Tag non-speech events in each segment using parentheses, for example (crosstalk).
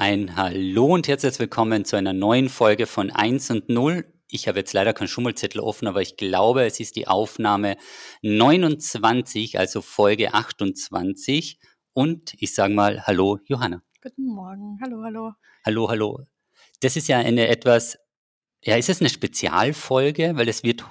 Ein Hallo und herzlich willkommen zu einer neuen Folge von 1 und 0. Ich habe jetzt leider keinen Schummelzettel offen, aber ich glaube, es ist die Aufnahme 29, also Folge 28. Und ich sage mal Hallo, Johanna. Guten Morgen. Hallo, hallo. Hallo, hallo. Das ist ja eine etwas, ja, ist es eine Spezialfolge, weil es wird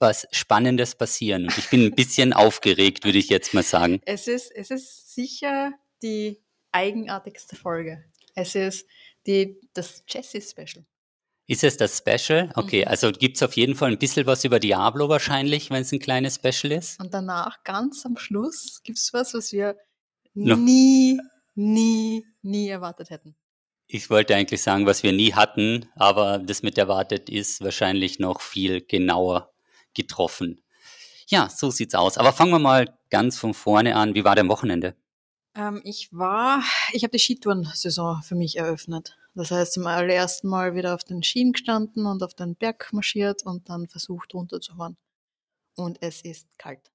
was Spannendes passieren. Und ich bin ein bisschen (laughs) aufgeregt, würde ich jetzt mal sagen. Es ist, es ist sicher die eigenartigste Folge. Es ist die, das Jessie-Special. Ist es das Special? Okay, Mhm. also gibt es auf jeden Fall ein bisschen was über Diablo wahrscheinlich, wenn es ein kleines Special ist. Und danach, ganz am Schluss, gibt es was, was wir No. nie, nie, nie erwartet hätten. Ich wollte eigentlich sagen, was wir nie hatten, aber das mit erwartet ist wahrscheinlich noch viel genauer getroffen. Ja, so sieht's aus. Aber fangen wir mal ganz von vorne an. Wie war dein Wochenende? Ähm, ich war, ich habe die Skitourensaison für mich eröffnet. Das heißt, zum allerersten Mal wieder auf den Schienen gestanden und auf den Berg marschiert und dann versucht runterzufahren. Und es ist kalt.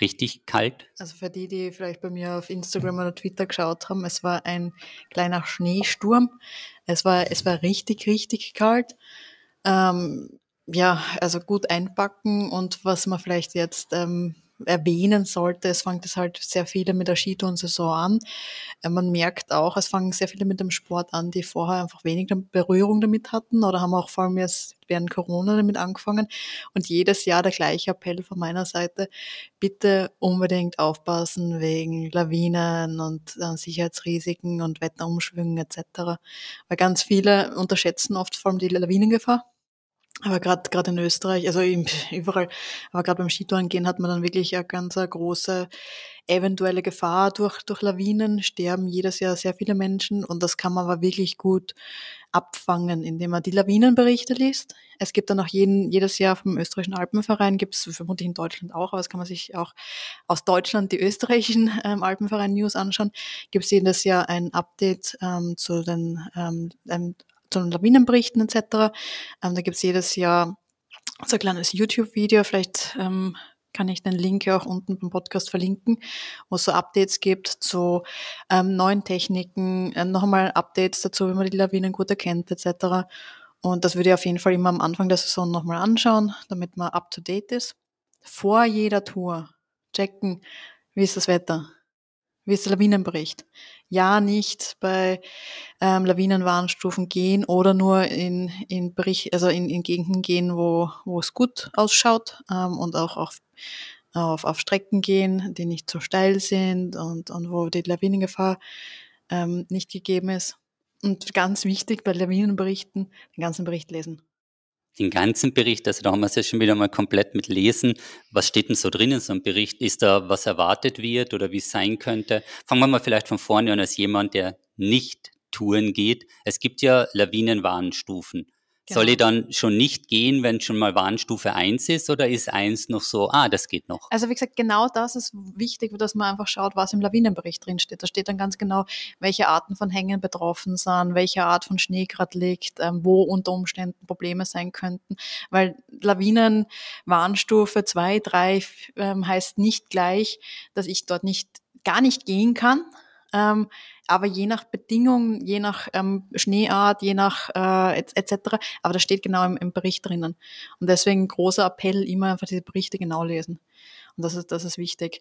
Richtig kalt? Also für die, die vielleicht bei mir auf Instagram oder Twitter geschaut haben, es war ein kleiner Schneesturm. Es war, es war richtig, richtig kalt. Ähm, ja, also gut einpacken und was man vielleicht jetzt ähm, erwähnen sollte, es fängt es halt sehr viele mit der Skitourensaison an. Äh, Man merkt auch, es fangen sehr viele mit dem Sport an, die vorher einfach weniger Berührung damit hatten oder haben auch vor allem jetzt während Corona damit angefangen. Und jedes Jahr der gleiche Appell von meiner Seite, bitte unbedingt aufpassen wegen Lawinen und äh, Sicherheitsrisiken und Wetterumschwüngen etc. Weil ganz viele unterschätzen oft vor allem die Lawinengefahr. Aber gerade gerade in Österreich, also überall, aber gerade beim Skitourengehen hat man dann wirklich eine ganz große eventuelle Gefahr durch, durch Lawinen, sterben jedes Jahr sehr viele Menschen und das kann man aber wirklich gut abfangen, indem man die Lawinenberichte liest. Es gibt dann auch jeden, jedes Jahr vom österreichischen Alpenverein, gibt es vermutlich in Deutschland auch, aber das kann man sich auch aus Deutschland die österreichischen ähm, Alpenverein-News anschauen, gibt es jedes Jahr ein Update ähm, zu den ähm, zu den Lawinenberichten etc. Ähm, da gibt es jedes Jahr so ein kleines YouTube-Video, vielleicht ähm, kann ich den Link ja auch unten beim Podcast verlinken, wo es so Updates gibt zu ähm, neuen Techniken, äh, nochmal Updates dazu, wie man die Lawinen gut erkennt etc. Und das würde ich auf jeden Fall immer am Anfang der Saison nochmal anschauen, damit man up-to-date ist. Vor jeder Tour checken, wie ist das Wetter, wie der Lawinenbericht. Ja, nicht bei ähm, Lawinenwarnstufen gehen oder nur in, in, Bericht, also in, in Gegenden gehen, wo, wo es gut ausschaut ähm, und auch auf, auf, auf Strecken gehen, die nicht so steil sind und, und wo die Lawinengefahr ähm, nicht gegeben ist. Und ganz wichtig bei Lawinenberichten, den ganzen Bericht lesen. Den ganzen Bericht, also da haben wir es ja schon wieder mal komplett mit Lesen. Was steht denn so drin in so einem Bericht? Ist da was erwartet wird oder wie es sein könnte? Fangen wir mal vielleicht von vorne an als jemand, der nicht Touren geht. Es gibt ja Lawinenwarnstufen. Soll Genau. ich dann schon nicht gehen, wenn schon mal Warnstufe 1 ist oder ist 1 noch so, ah, das geht noch? Also wie gesagt, genau das ist wichtig, dass man einfach schaut, was im Lawinenbericht drinsteht. Da steht dann ganz genau, welche Arten von Hängen betroffen sind, welche Art von Schnee gerade liegt, ähm, wo unter Umständen Probleme sein könnten. Weil Lawinenwarnstufe 2, 3 ähm, heißt nicht gleich, dass ich dort nicht gar nicht gehen kann. Ähm, aber je nach Bedingungen, je nach ähm, Schneeart, je nach äh, et- etc. Aber das steht genau im, im Bericht drinnen. Und deswegen großer Appell, immer einfach diese Berichte genau lesen. Und das ist, das ist wichtig.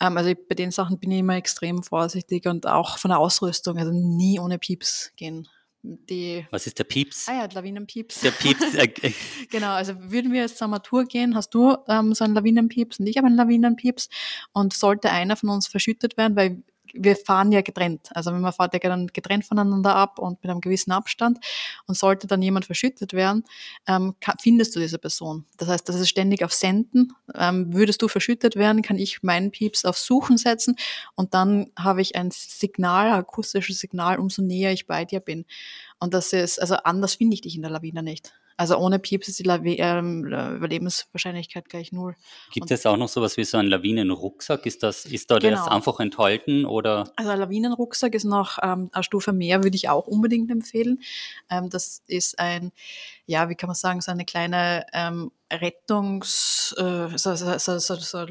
Ähm, also bei den Sachen bin ich immer extrem vorsichtig und auch von der Ausrüstung, also nie ohne Pieps gehen. Die, Was ist der Pieps? ah ja, Lawinenpieps. Der Pieps, (laughs) äh, Genau, also würden wir jetzt zur Tour gehen, hast du ähm, so einen Lawinenpieps und ich habe einen Lawinenpieps und sollte einer von uns verschüttet werden, weil wir fahren ja getrennt. Also wenn man fährt ja dann getrennt voneinander ab und mit einem gewissen Abstand und sollte dann jemand verschüttet werden, ähm, findest du diese Person. Das heißt, das ist ständig auf Senden. Ähm, würdest du verschüttet werden, kann ich meinen Pieps auf Suchen setzen und dann habe ich ein Signal, ein akustisches Signal, umso näher ich bei dir bin. Und das ist, also anders finde ich dich in der Lawine nicht. Also ohne Pieps ist die Lawe ähm, Überlebenswahrscheinlichkeit gleich null. gibt es auch noch sowas wie so einen Lawinenrucksack? Ist das, ist da das Genau. einfach enthalten oder? Also ein Lawinenrucksack ist noch ähm, eine Stufe mehr, würde ich auch unbedingt empfehlen. Ähm, das ist ein, ja, wie kann man sagen, so eine kleine ähm, Rettungs, äh, so, so, so, so,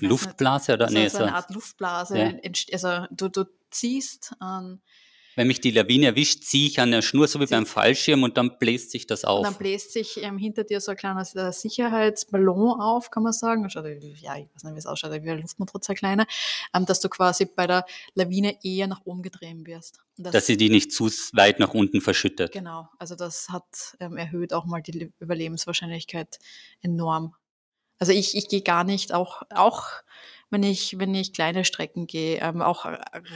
Luftblase oder? so, nee, so eine Art Luftblase. Ja. Also du, du ziehst an Wenn mich die Lawine erwischt, ziehe ich an der Schnur, so wie beim Fallschirm, und dann bläst sich das auf. Und dann bläst sich ähm, hinter dir so ein kleiner äh, Sicherheitsballon auf, kann man sagen. Schaut, ja, ich weiß nicht, wie es ausschaut, wie ein Luftmotor kleiner, ähm, dass du quasi bei der Lawine eher nach oben gedreht wirst. Das, dass sie die nicht zu weit nach unten verschüttet. Genau, also das hat ähm, erhöht auch mal die Überlebenswahrscheinlichkeit enorm. Also ich, ich gehe gar nicht, auch, auch wenn ich, wenn ich kleine Strecken gehe, ähm, auch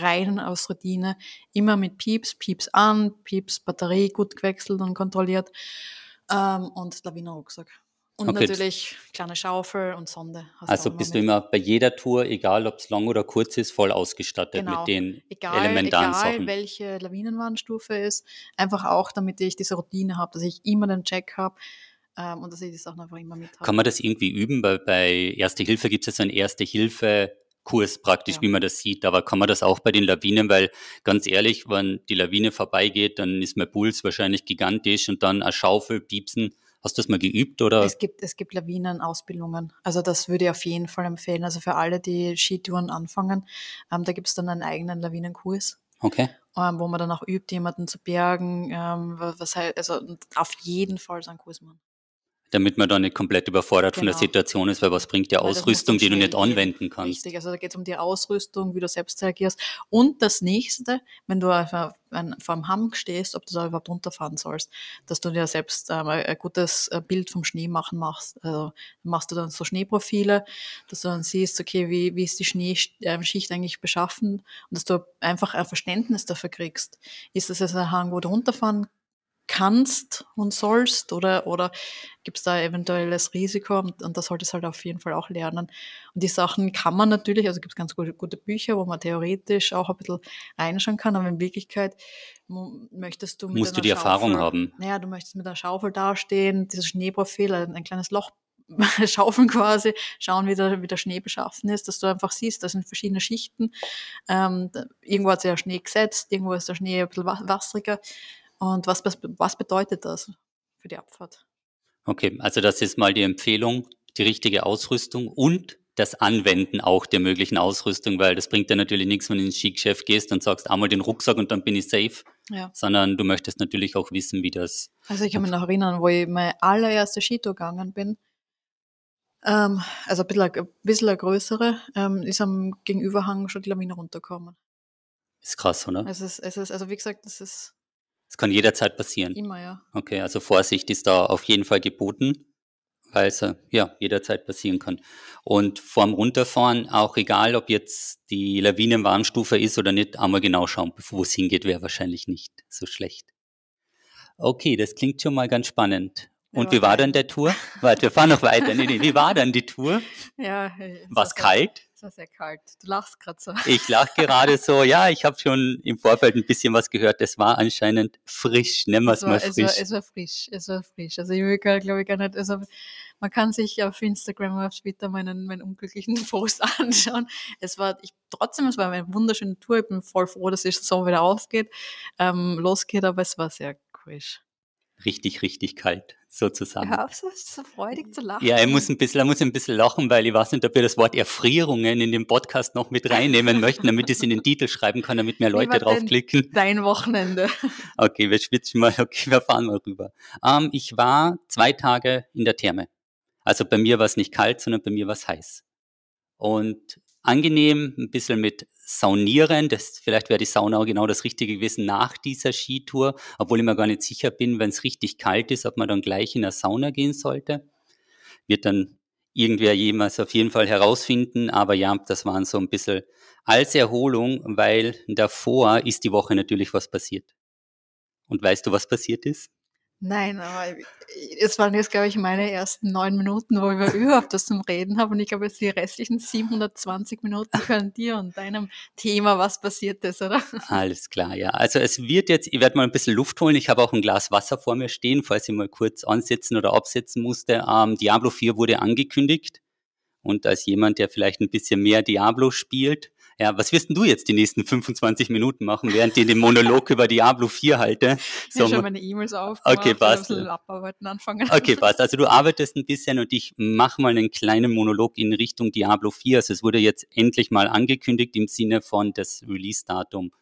rein aus Routine, immer mit Pieps, Pieps an, Pieps Batterie gut gewechselt und kontrolliert ähm, und Lawinenrucksack. Und okay. natürlich kleine Schaufel und Sonde. Also bist mit. du immer bei jeder Tour, egal ob es lang oder kurz ist, voll ausgestattet genau. mit den egal, elementaren egal, Sachen. Egal welche Lawinenwarnstufe ist, einfach auch, damit ich diese Routine habe, dass ich immer den Check habe, ähm, und dass ich die Sachen einfach immer mit habe. Kann man das irgendwie üben? Weil bei Erste Hilfe gibt es ja so einen Erste-Hilfe-Kurs praktisch, ja. wie man das sieht. Aber kann man das auch bei den Lawinen? Weil ganz ehrlich, wenn die Lawine vorbeigeht, dann ist mein Puls wahrscheinlich gigantisch und dann eine Schaufel, Piepsen. Hast du das mal geübt oder? Es gibt, es gibt Lawinenausbildungen. Also das würde ich auf jeden Fall empfehlen. Also für alle, die Skitouren anfangen, ähm, da gibt es dann einen eigenen Lawinenkurs. Okay. Ähm, wo man dann auch übt, jemanden zu bergen. Ähm, was heißt, also auf jeden Fall so einen Kurs machen damit man da nicht komplett überfordert genau. von der genau. Situation ist, weil was bringt die Ausrüstung, die du nicht anwenden kannst. Richtig, also da geht es um die Ausrüstung, wie du selbst reagierst. Und das nächste, wenn du vor einem Hang stehst, ob du da überhaupt runterfahren sollst, dass du dir selbst ähm, ein gutes äh, Bild vom Schnee machen machst. Also machst du dann so Schneeprofile, dass du dann siehst, okay, wie, wie ist die Schneeschicht ähm, eigentlich beschaffen und dass du einfach ein Verständnis dafür kriegst. Ist das jetzt ein Hang, wo du runterfahren kannst und sollst oder, oder gibt es da eventuelles Risiko und, und das solltest halt auf jeden Fall auch lernen. Und die Sachen kann man natürlich, also gibt es ganz gute, gute Bücher, wo man theoretisch auch ein bisschen reinschauen kann, aber in Wirklichkeit möchtest du mit Musst du die Schaufel, Erfahrung haben. Naja, du möchtest mit einer Schaufel dastehen, dieses Schneeprofil, ein, ein kleines Loch (laughs) schaufeln quasi, schauen, wie der, wie der Schnee beschaffen ist, dass du einfach siehst, das sind verschiedene Schichten. Ähm, irgendwo hat sich der Schnee gesetzt, irgendwo ist der Schnee ein bisschen wasseriger. Und was, was bedeutet das für die Abfahrt? Okay, also das ist mal die Empfehlung, die richtige Ausrüstung und das Anwenden auch der möglichen Ausrüstung, weil das bringt dir natürlich nichts, wenn du ins Skigeschäft gehst und sagst einmal den Rucksack und dann bin ich safe, ja. sondern du möchtest natürlich auch wissen, wie das. Also ich kann mich noch erinnern, wo ich meine allererste Skitour gegangen bin, ähm, also ein bisschen, ein bisschen eine größere, ähm, ist am Gegenüberhang schon die Lawine runtergekommen. Ist krass, oder? Es ist, es ist, also wie gesagt, das ist es kann jederzeit passieren. Immer, ja. Okay, also Vorsicht ist da auf jeden Fall geboten, weil es ja jederzeit passieren kann. Und vorm Runterfahren, auch egal, ob jetzt die Lawinenwarnstufe ist oder nicht, einmal genau schauen, wo es hingeht, wäre wahrscheinlich nicht so schlecht. Okay, das klingt schon mal ganz spannend. Und ja, wie war dann der Tour? Warte, wir fahren noch weiter. Nee, nee, wie war dann die Tour? (laughs) Ja, war es kalt? Es war sehr kalt. Du lachst gerade so. Ich lache gerade so. Ja, ich habe schon im Vorfeld ein bisschen was gehört. Es war anscheinend frisch. Nennen wir es mal frisch. Es war, es war frisch. Es war frisch. Also ich will, glaube ich, gar nicht. Also man kann sich auf Instagram oder auf Twitter meinen, meinen unglücklichen (laughs) Post anschauen. Es war ich, trotzdem, es war eine wunderschöne Tour. Ich bin voll froh, dass es so wieder aufgeht, ähm, losgeht, aber es war sehr frisch richtig, richtig kalt, sozusagen. Hör auf, so, so freudig zu lachen. Ja, er muss ein bisschen, er muss ein bisschen lachen, weil ich weiß nicht, ob wir das Wort Erfrierungen in den Podcast noch mit reinnehmen möchten, damit ich es in den Titel schreiben kann, damit mehr Leute draufklicken. Dein Wochenende. Okay, wir schwitzen mal, okay, wir fahren mal rüber. Ähm, ich war zwei Tage in der Therme. Also bei mir war es nicht kalt, sondern bei mir war es heiß. Und angenehm, ein bisschen mit Saunieren. Das, vielleicht wäre die Sauna auch genau das Richtige gewesen nach dieser Skitour, obwohl ich mir gar nicht sicher bin, wenn es richtig kalt ist, ob man dann gleich in der Sauna gehen sollte. Wird dann irgendwer jemals auf jeden Fall herausfinden, aber ja, das waren so ein bisschen als Erholung, weil davor ist die Woche natürlich was passiert. Und weißt du, was passiert ist? Nein, aber es waren jetzt, glaube ich, meine ersten neun Minuten, wo ich überhaupt das zum Reden habe. Und ich glaube, jetzt die restlichen 720 Minuten (laughs) können dir und deinem Thema, was passiert ist, oder? Alles klar, ja. Also es wird jetzt, ich werde mal ein bisschen Luft holen. Ich habe auch ein Glas Wasser vor mir stehen, falls ich mal kurz ansetzen oder absetzen musste. Ähm, Diablo 4 wurde angekündigt. Und als jemand, der vielleicht ein bisschen mehr Diablo spielt, ja, was wirst denn du jetzt die nächsten 25 Minuten machen, während ich den Monolog über Diablo 4 halte? So, ich habe meine E-Mails auf. Okay, passt. anfangen. Okay, passt. Also du arbeitest ein bisschen und ich mache mal einen kleinen Monolog in Richtung Diablo 4. Also es wurde jetzt endlich mal angekündigt im Sinne von das Release-Datum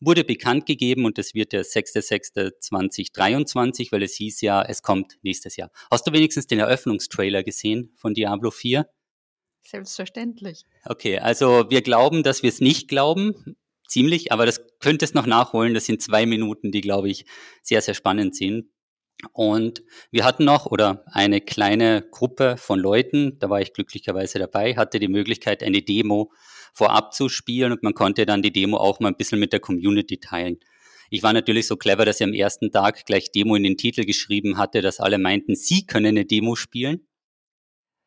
wurde bekannt gegeben und das wird der 6.6.2023, weil es hieß ja, es kommt nächstes Jahr. Hast du wenigstens den Eröffnungstrailer gesehen von Diablo 4? Selbstverständlich. Okay, also wir glauben, dass wir es nicht glauben, ziemlich, aber das könntest noch nachholen. Das sind zwei Minuten, die, glaube ich, sehr, sehr spannend sind. Und wir hatten noch, oder eine kleine Gruppe von Leuten, da war ich glücklicherweise dabei, hatte die Möglichkeit, eine Demo vorab zu spielen und man konnte dann die Demo auch mal ein bisschen mit der Community teilen. Ich war natürlich so clever, dass ich am ersten Tag gleich Demo in den Titel geschrieben hatte, dass alle meinten, sie können eine Demo spielen.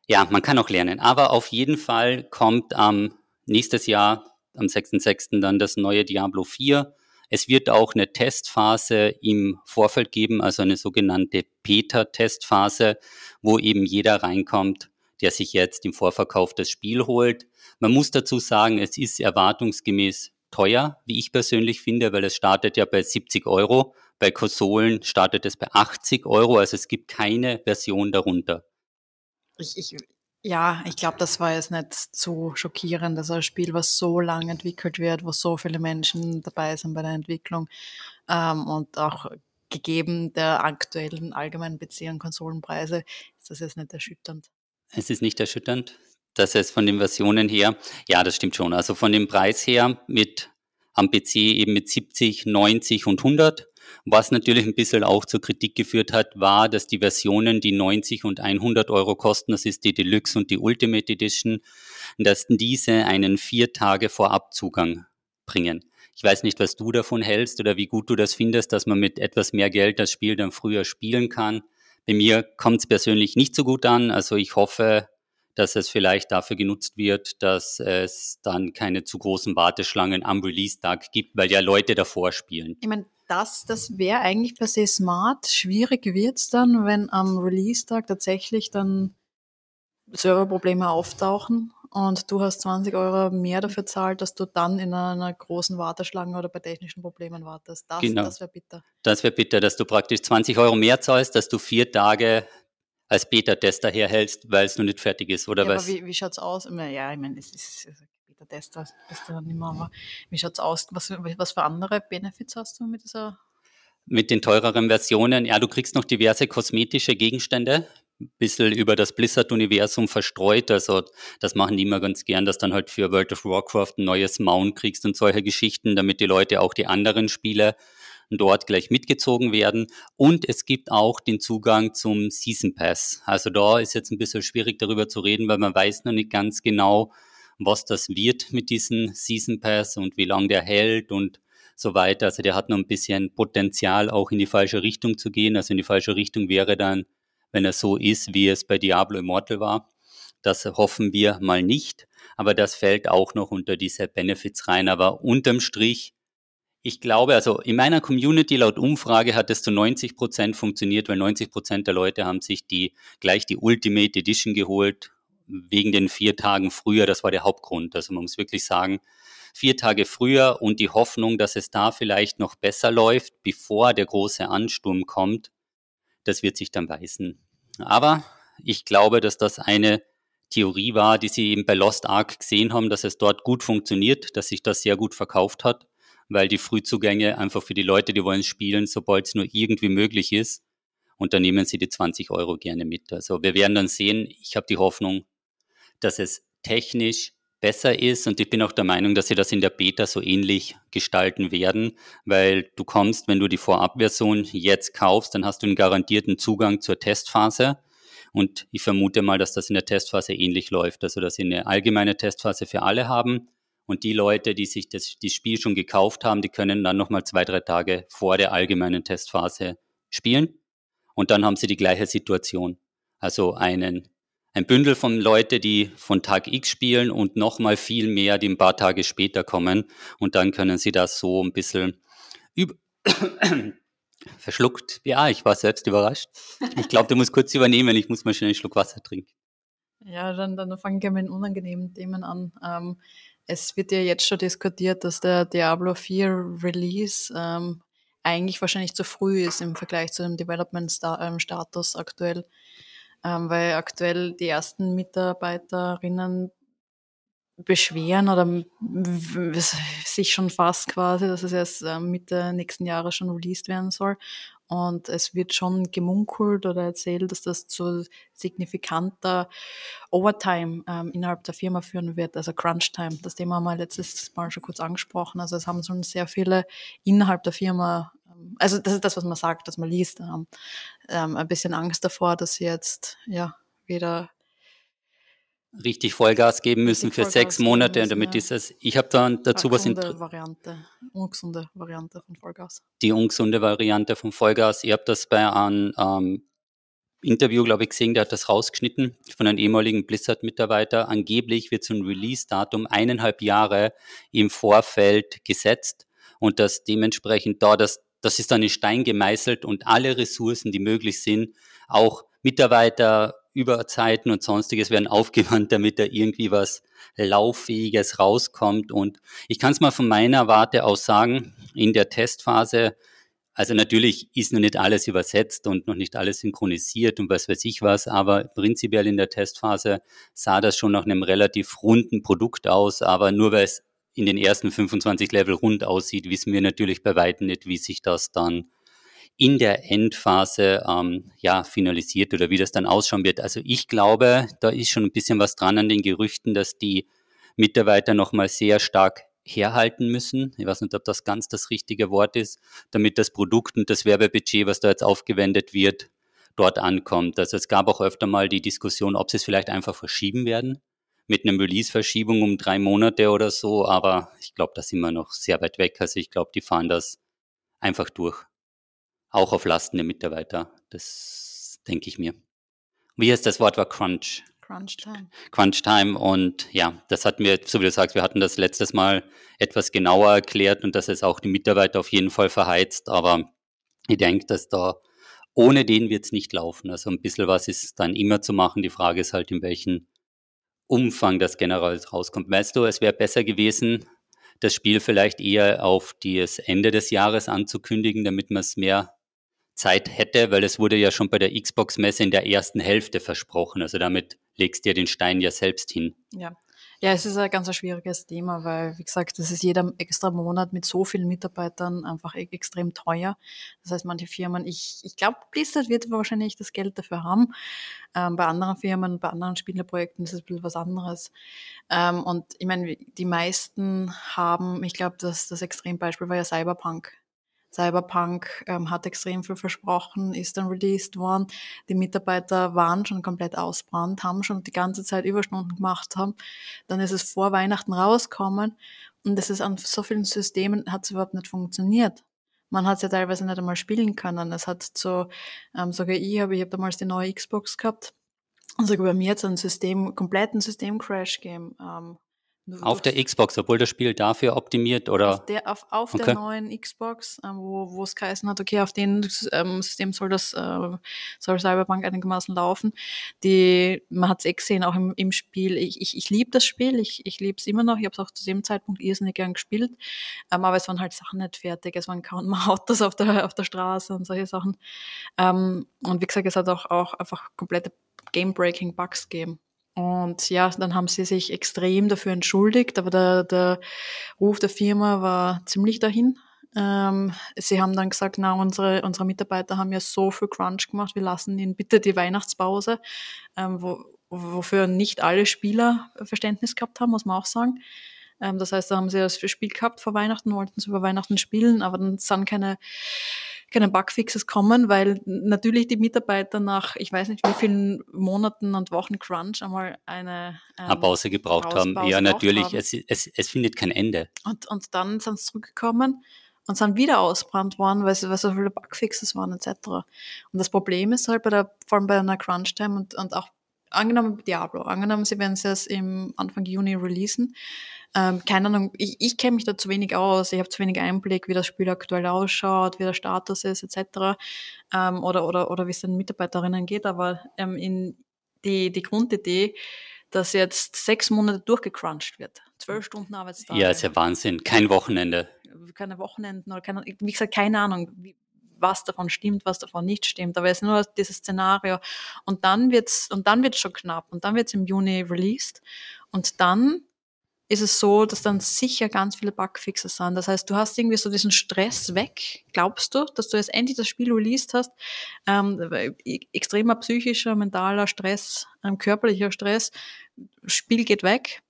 Ja, man kann auch lernen. Aber auf jeden Fall kommt am ähm, nächstes Jahr, am 6.6. dann das neue Diablo 4 es wird auch eine Testphase im Vorfeld geben, also eine sogenannte Beta-Testphase, wo eben jeder reinkommt, der sich jetzt im Vorverkauf das Spiel holt. Man muss dazu sagen, es ist erwartungsgemäß teuer, wie ich persönlich finde, weil es startet ja bei 70 Euro. Bei Konsolen startet es bei 80 Euro, also es gibt keine Version darunter. Ich, ich, ja, ich glaube, das war jetzt nicht zu schockierend. Also ein Spiel, was so lang entwickelt wird, wo so viele Menschen dabei sind bei der Entwicklung ähm, und auch gegeben der aktuellen allgemeinen Beziehung Konsolenpreise, ist das jetzt nicht erschütternd. Es ist nicht erschütternd. Das ist von den Versionen her, ja, das stimmt schon. Also von dem Preis her mit am PC eben mit 70, 90 und 100 was natürlich ein bisschen auch zur Kritik geführt hat, war, dass die Versionen, die 90 und 100 Euro kosten, das ist die Deluxe und die Ultimate Edition, dass diese einen vier Tage Vorabzugang bringen. Ich weiß nicht, was du davon hältst oder wie gut du das findest, dass man mit etwas mehr Geld das Spiel dann früher spielen kann. Bei mir kommt es persönlich nicht so gut an. Also ich hoffe, dass es vielleicht dafür genutzt wird, dass es dann keine zu großen Warteschlangen am Release-Tag gibt, weil ja Leute davor spielen. Ich meine, das, das wäre eigentlich per se smart. Schwierig wird es dann, wenn am Release-Tag tatsächlich dann Serverprobleme auftauchen und du hast 20 Euro mehr dafür zahlt, dass du dann in einer großen Warteschlange oder bei technischen Problemen wartest. Das, genau. das wäre bitter. Das wäre bitter, dass du praktisch 20 Euro mehr zahlst, dass du vier Tage als Beta-Tester herhältst, weil es noch nicht fertig ist, oder ja, was? Aber wie, wie schaut es aus? Ja, ich meine, es ist der Tester bist du dann nicht mehr. Aber wie schaut es aus? Was, was für andere Benefits hast du mit dieser? Mit den teureren Versionen, ja, du kriegst noch diverse kosmetische Gegenstände, ein bisschen über das Blizzard-Universum verstreut. Also das machen die immer ganz gern, dass dann halt für World of Warcraft ein neues Mount kriegst und solche Geschichten, damit die Leute auch die anderen Spiele dort gleich mitgezogen werden. Und es gibt auch den Zugang zum Season Pass. Also da ist jetzt ein bisschen schwierig darüber zu reden, weil man weiß noch nicht ganz genau, was das wird mit diesem Season Pass und wie lange der hält und so weiter. Also der hat noch ein bisschen Potenzial, auch in die falsche Richtung zu gehen. Also in die falsche Richtung wäre dann, wenn er so ist, wie es bei Diablo Immortal war. Das hoffen wir mal nicht. Aber das fällt auch noch unter diese Benefits rein. Aber unterm Strich, ich glaube, also in meiner Community laut Umfrage hat es zu 90 Prozent funktioniert, weil 90 Prozent der Leute haben sich die gleich die Ultimate Edition geholt wegen den vier Tagen früher, das war der Hauptgrund. Also man muss wirklich sagen, vier Tage früher und die Hoffnung, dass es da vielleicht noch besser läuft, bevor der große Ansturm kommt, das wird sich dann weisen. Aber ich glaube, dass das eine Theorie war, die Sie eben bei Lost Ark gesehen haben, dass es dort gut funktioniert, dass sich das sehr gut verkauft hat, weil die Frühzugänge einfach für die Leute, die wollen spielen, sobald es nur irgendwie möglich ist, und dann nehmen sie die 20 Euro gerne mit. Also wir werden dann sehen, ich habe die Hoffnung, dass es technisch besser ist. Und ich bin auch der Meinung, dass sie das in der Beta so ähnlich gestalten werden, weil du kommst, wenn du die Vorabversion jetzt kaufst, dann hast du einen garantierten Zugang zur Testphase. Und ich vermute mal, dass das in der Testphase ähnlich läuft, also dass sie eine allgemeine Testphase für alle haben. Und die Leute, die sich das, das Spiel schon gekauft haben, die können dann nochmal zwei, drei Tage vor der allgemeinen Testphase spielen. Und dann haben sie die gleiche Situation. Also einen ein Bündel von Leute, die von Tag X spielen und nochmal viel mehr, die ein paar Tage später kommen. Und dann können sie das so ein bisschen (coughs) verschluckt. Ja, ich war selbst überrascht. Ich glaube, du musst kurz übernehmen. Ich muss mal schnell einen Schluck Wasser trinken. Ja, dann, dann fangen wir mit unangenehmen Themen an. Ähm, es wird ja jetzt schon diskutiert, dass der Diablo 4 Release ähm, eigentlich wahrscheinlich zu früh ist im Vergleich zu dem Development-Status ähm, aktuell weil aktuell die ersten Mitarbeiterinnen beschweren oder sich schon fast quasi, dass es erst äh, Mitte nächsten Jahres schon released werden soll. Und es wird schon gemunkelt oder erzählt, dass das zu signifikanter Overtime ähm, innerhalb der Firma führen wird, also Crunch Time. Das Thema haben wir letztes Mal schon kurz angesprochen. Also es haben schon sehr viele innerhalb der Firma, ähm, also das ist das, was man sagt, dass man liest, ähm, ein bisschen Angst davor, dass sie jetzt ja wieder richtig Vollgas geben müssen für Vollgas sechs Monate, müssen, damit ja. dieses, ich habe dann dazu was in Variante, ungesunde Variante von Vollgas. Die ungesunde Variante von Vollgas. Ich habe das bei einem ähm, Interview, glaube ich, gesehen, der hat das rausgeschnitten von einem ehemaligen Blizzard-Mitarbeiter. Angeblich wird so ein Release-Datum eineinhalb Jahre im Vorfeld gesetzt und das dementsprechend da, das, das ist dann in Stein gemeißelt und alle Ressourcen, die möglich sind, auch Mitarbeiter Überzeiten und sonstiges werden aufgewandt, (laughs) damit da irgendwie was Lauffähiges rauskommt. Und ich kann es mal von meiner Warte aus sagen, in der Testphase, also natürlich ist noch nicht alles übersetzt und noch nicht alles synchronisiert und was weiß ich was, aber prinzipiell in der Testphase sah das schon nach einem relativ runden Produkt aus, aber nur weil es in den ersten 25 Level rund aussieht, wissen wir natürlich bei weitem nicht, wie sich das dann in der Endphase ähm, ja finalisiert oder wie das dann ausschauen wird. Also ich glaube, da ist schon ein bisschen was dran an den Gerüchten, dass die Mitarbeiter nochmal sehr stark herhalten müssen. Ich weiß nicht, ob das ganz das richtige Wort ist, damit das Produkt und das Werbebudget, was da jetzt aufgewendet wird, dort ankommt. Also es gab auch öfter mal die Diskussion, ob sie es vielleicht einfach verschieben werden mit einem Release-Verschiebung um drei Monate oder so, aber ich glaube, da sind wir noch sehr weit weg. Also ich glaube, die fahren das einfach durch auch auf Lasten der Mitarbeiter. Das denke ich mir. Wie heißt das Wort war Crunch? Crunch Time. Crunch Time und ja, das hatten wir, so wie du sagst, wir hatten das letztes Mal etwas genauer erklärt und dass es auch die Mitarbeiter auf jeden Fall verheizt, aber ich denke, dass da ohne den wird es nicht laufen. Also ein bisschen was ist dann immer zu machen. Die Frage ist halt, in welchem Umfang das generell rauskommt. Weißt du, es wäre besser gewesen, das Spiel vielleicht eher auf das Ende des Jahres anzukündigen, damit man es mehr Zeit hätte, weil es wurde ja schon bei der Xbox-Messe in der ersten Hälfte versprochen. Also damit legst du ja den Stein ja selbst hin. Ja. Ja, es ist ein ganz schwieriges Thema, weil, wie gesagt, das ist jeder extra Monat mit so vielen Mitarbeitern einfach e extrem teuer. Das heißt, manche Firmen, ich, ich glaube, Blizzard wird wahrscheinlich das Geld dafür haben. Ähm, bei anderen Firmen, bei anderen Spieleprojekten ist es ein bisschen was anderes. Ähm, und ich meine, die meisten haben, ich glaube, das, das Extrembeispiel war ja Cyberpunk. Cyberpunk ähm, hat extrem viel versprochen, ist dann released worden. Die Mitarbeiter waren schon komplett ausbrannt, haben schon die ganze Zeit Überstunden gemacht haben. Dann ist es vor Weihnachten rausgekommen und es ist an so vielen Systemen hat es überhaupt nicht funktioniert. Man hat es ja teilweise nicht einmal spielen können. Es hat so, ähm, sogar ich habe, ich habe damals die neue Xbox gehabt. Und sogar bei mir hat es einen System, kompletten Systemcrash gegeben. Ähm, auf der Xbox, obwohl das Spiel dafür optimiert oder? Auf der, auf, auf okay. der neuen Xbox, äh, wo, wo es geheißen hat, okay, auf dem ähm, System soll das, äh, soll Cyberpunk einigermaßen laufen. Die, man hat es eh gesehen, auch im, im Spiel. Ich, ich, ich liebe das Spiel, ich, ich liebe es immer noch. Ich habe es auch zu dem Zeitpunkt irrsinnig gern gespielt. Ähm, aber es waren halt Sachen nicht fertig. Es waren kaum (laughs) Autos auf der, auf der Straße und solche Sachen. Ähm, und wie gesagt, es hat auch, auch einfach komplette Game-Breaking Bugs gegeben. Und ja, dann haben sie sich extrem dafür entschuldigt, aber der, der Ruf der Firma war ziemlich dahin. Ähm, sie haben dann gesagt, na, unsere, unsere Mitarbeiter haben ja so viel Crunch gemacht, wir lassen ihnen bitte die Weihnachtspause, ähm, wo, wofür nicht alle Spieler Verständnis gehabt haben, muss man auch sagen. Ähm, das heißt, da haben sie das Spiel gehabt vor Weihnachten, wollten es über Weihnachten spielen, aber dann sind keine keine Bugfixes kommen, weil natürlich die Mitarbeiter nach, ich weiß nicht wie vielen Monaten und Wochen Crunch einmal eine ähm, Pause gebraucht Pause, haben. Pause ja, natürlich, haben. Es, es, es findet kein Ende. Und, und dann sind sie zurückgekommen und sind wieder ausbrannt worden, weil, weil so viele Bugfixes waren etc. Und das Problem ist halt bei der, vor allem bei einer Crunch-Time und, und auch angenommen Diablo, angenommen, sie werden es im Anfang Juni releasen, ähm, keine Ahnung, ich, ich kenne mich da zu wenig aus, ich habe zu wenig Einblick, wie das Spiel aktuell ausschaut, wie der Status ist, etc. Ähm, oder, oder, oder wie es den Mitarbeiterinnen geht, aber ähm, in die, die Grundidee, dass jetzt sechs Monate durchgecrunched wird. Zwölf Stunden Arbeitstage. Ja, ist ja Wahnsinn. Kein Wochenende. Keine Wochenenden oder keine, wie gesagt, keine Ahnung, wie, was davon stimmt, was davon nicht stimmt. Aber es ist nur dieses Szenario. Und dann wird's, und dann wird's schon knapp. Und dann wird's im Juni released. Und dann ist es so, dass dann sicher ganz viele Bugfixes sind. Das heißt, du hast irgendwie so diesen Stress weg, glaubst du, dass du jetzt endlich das Spiel released hast. Ähm, e-, extremer psychischer, mentaler Stress, ähm, körperlicher Stress, Spiel geht weg.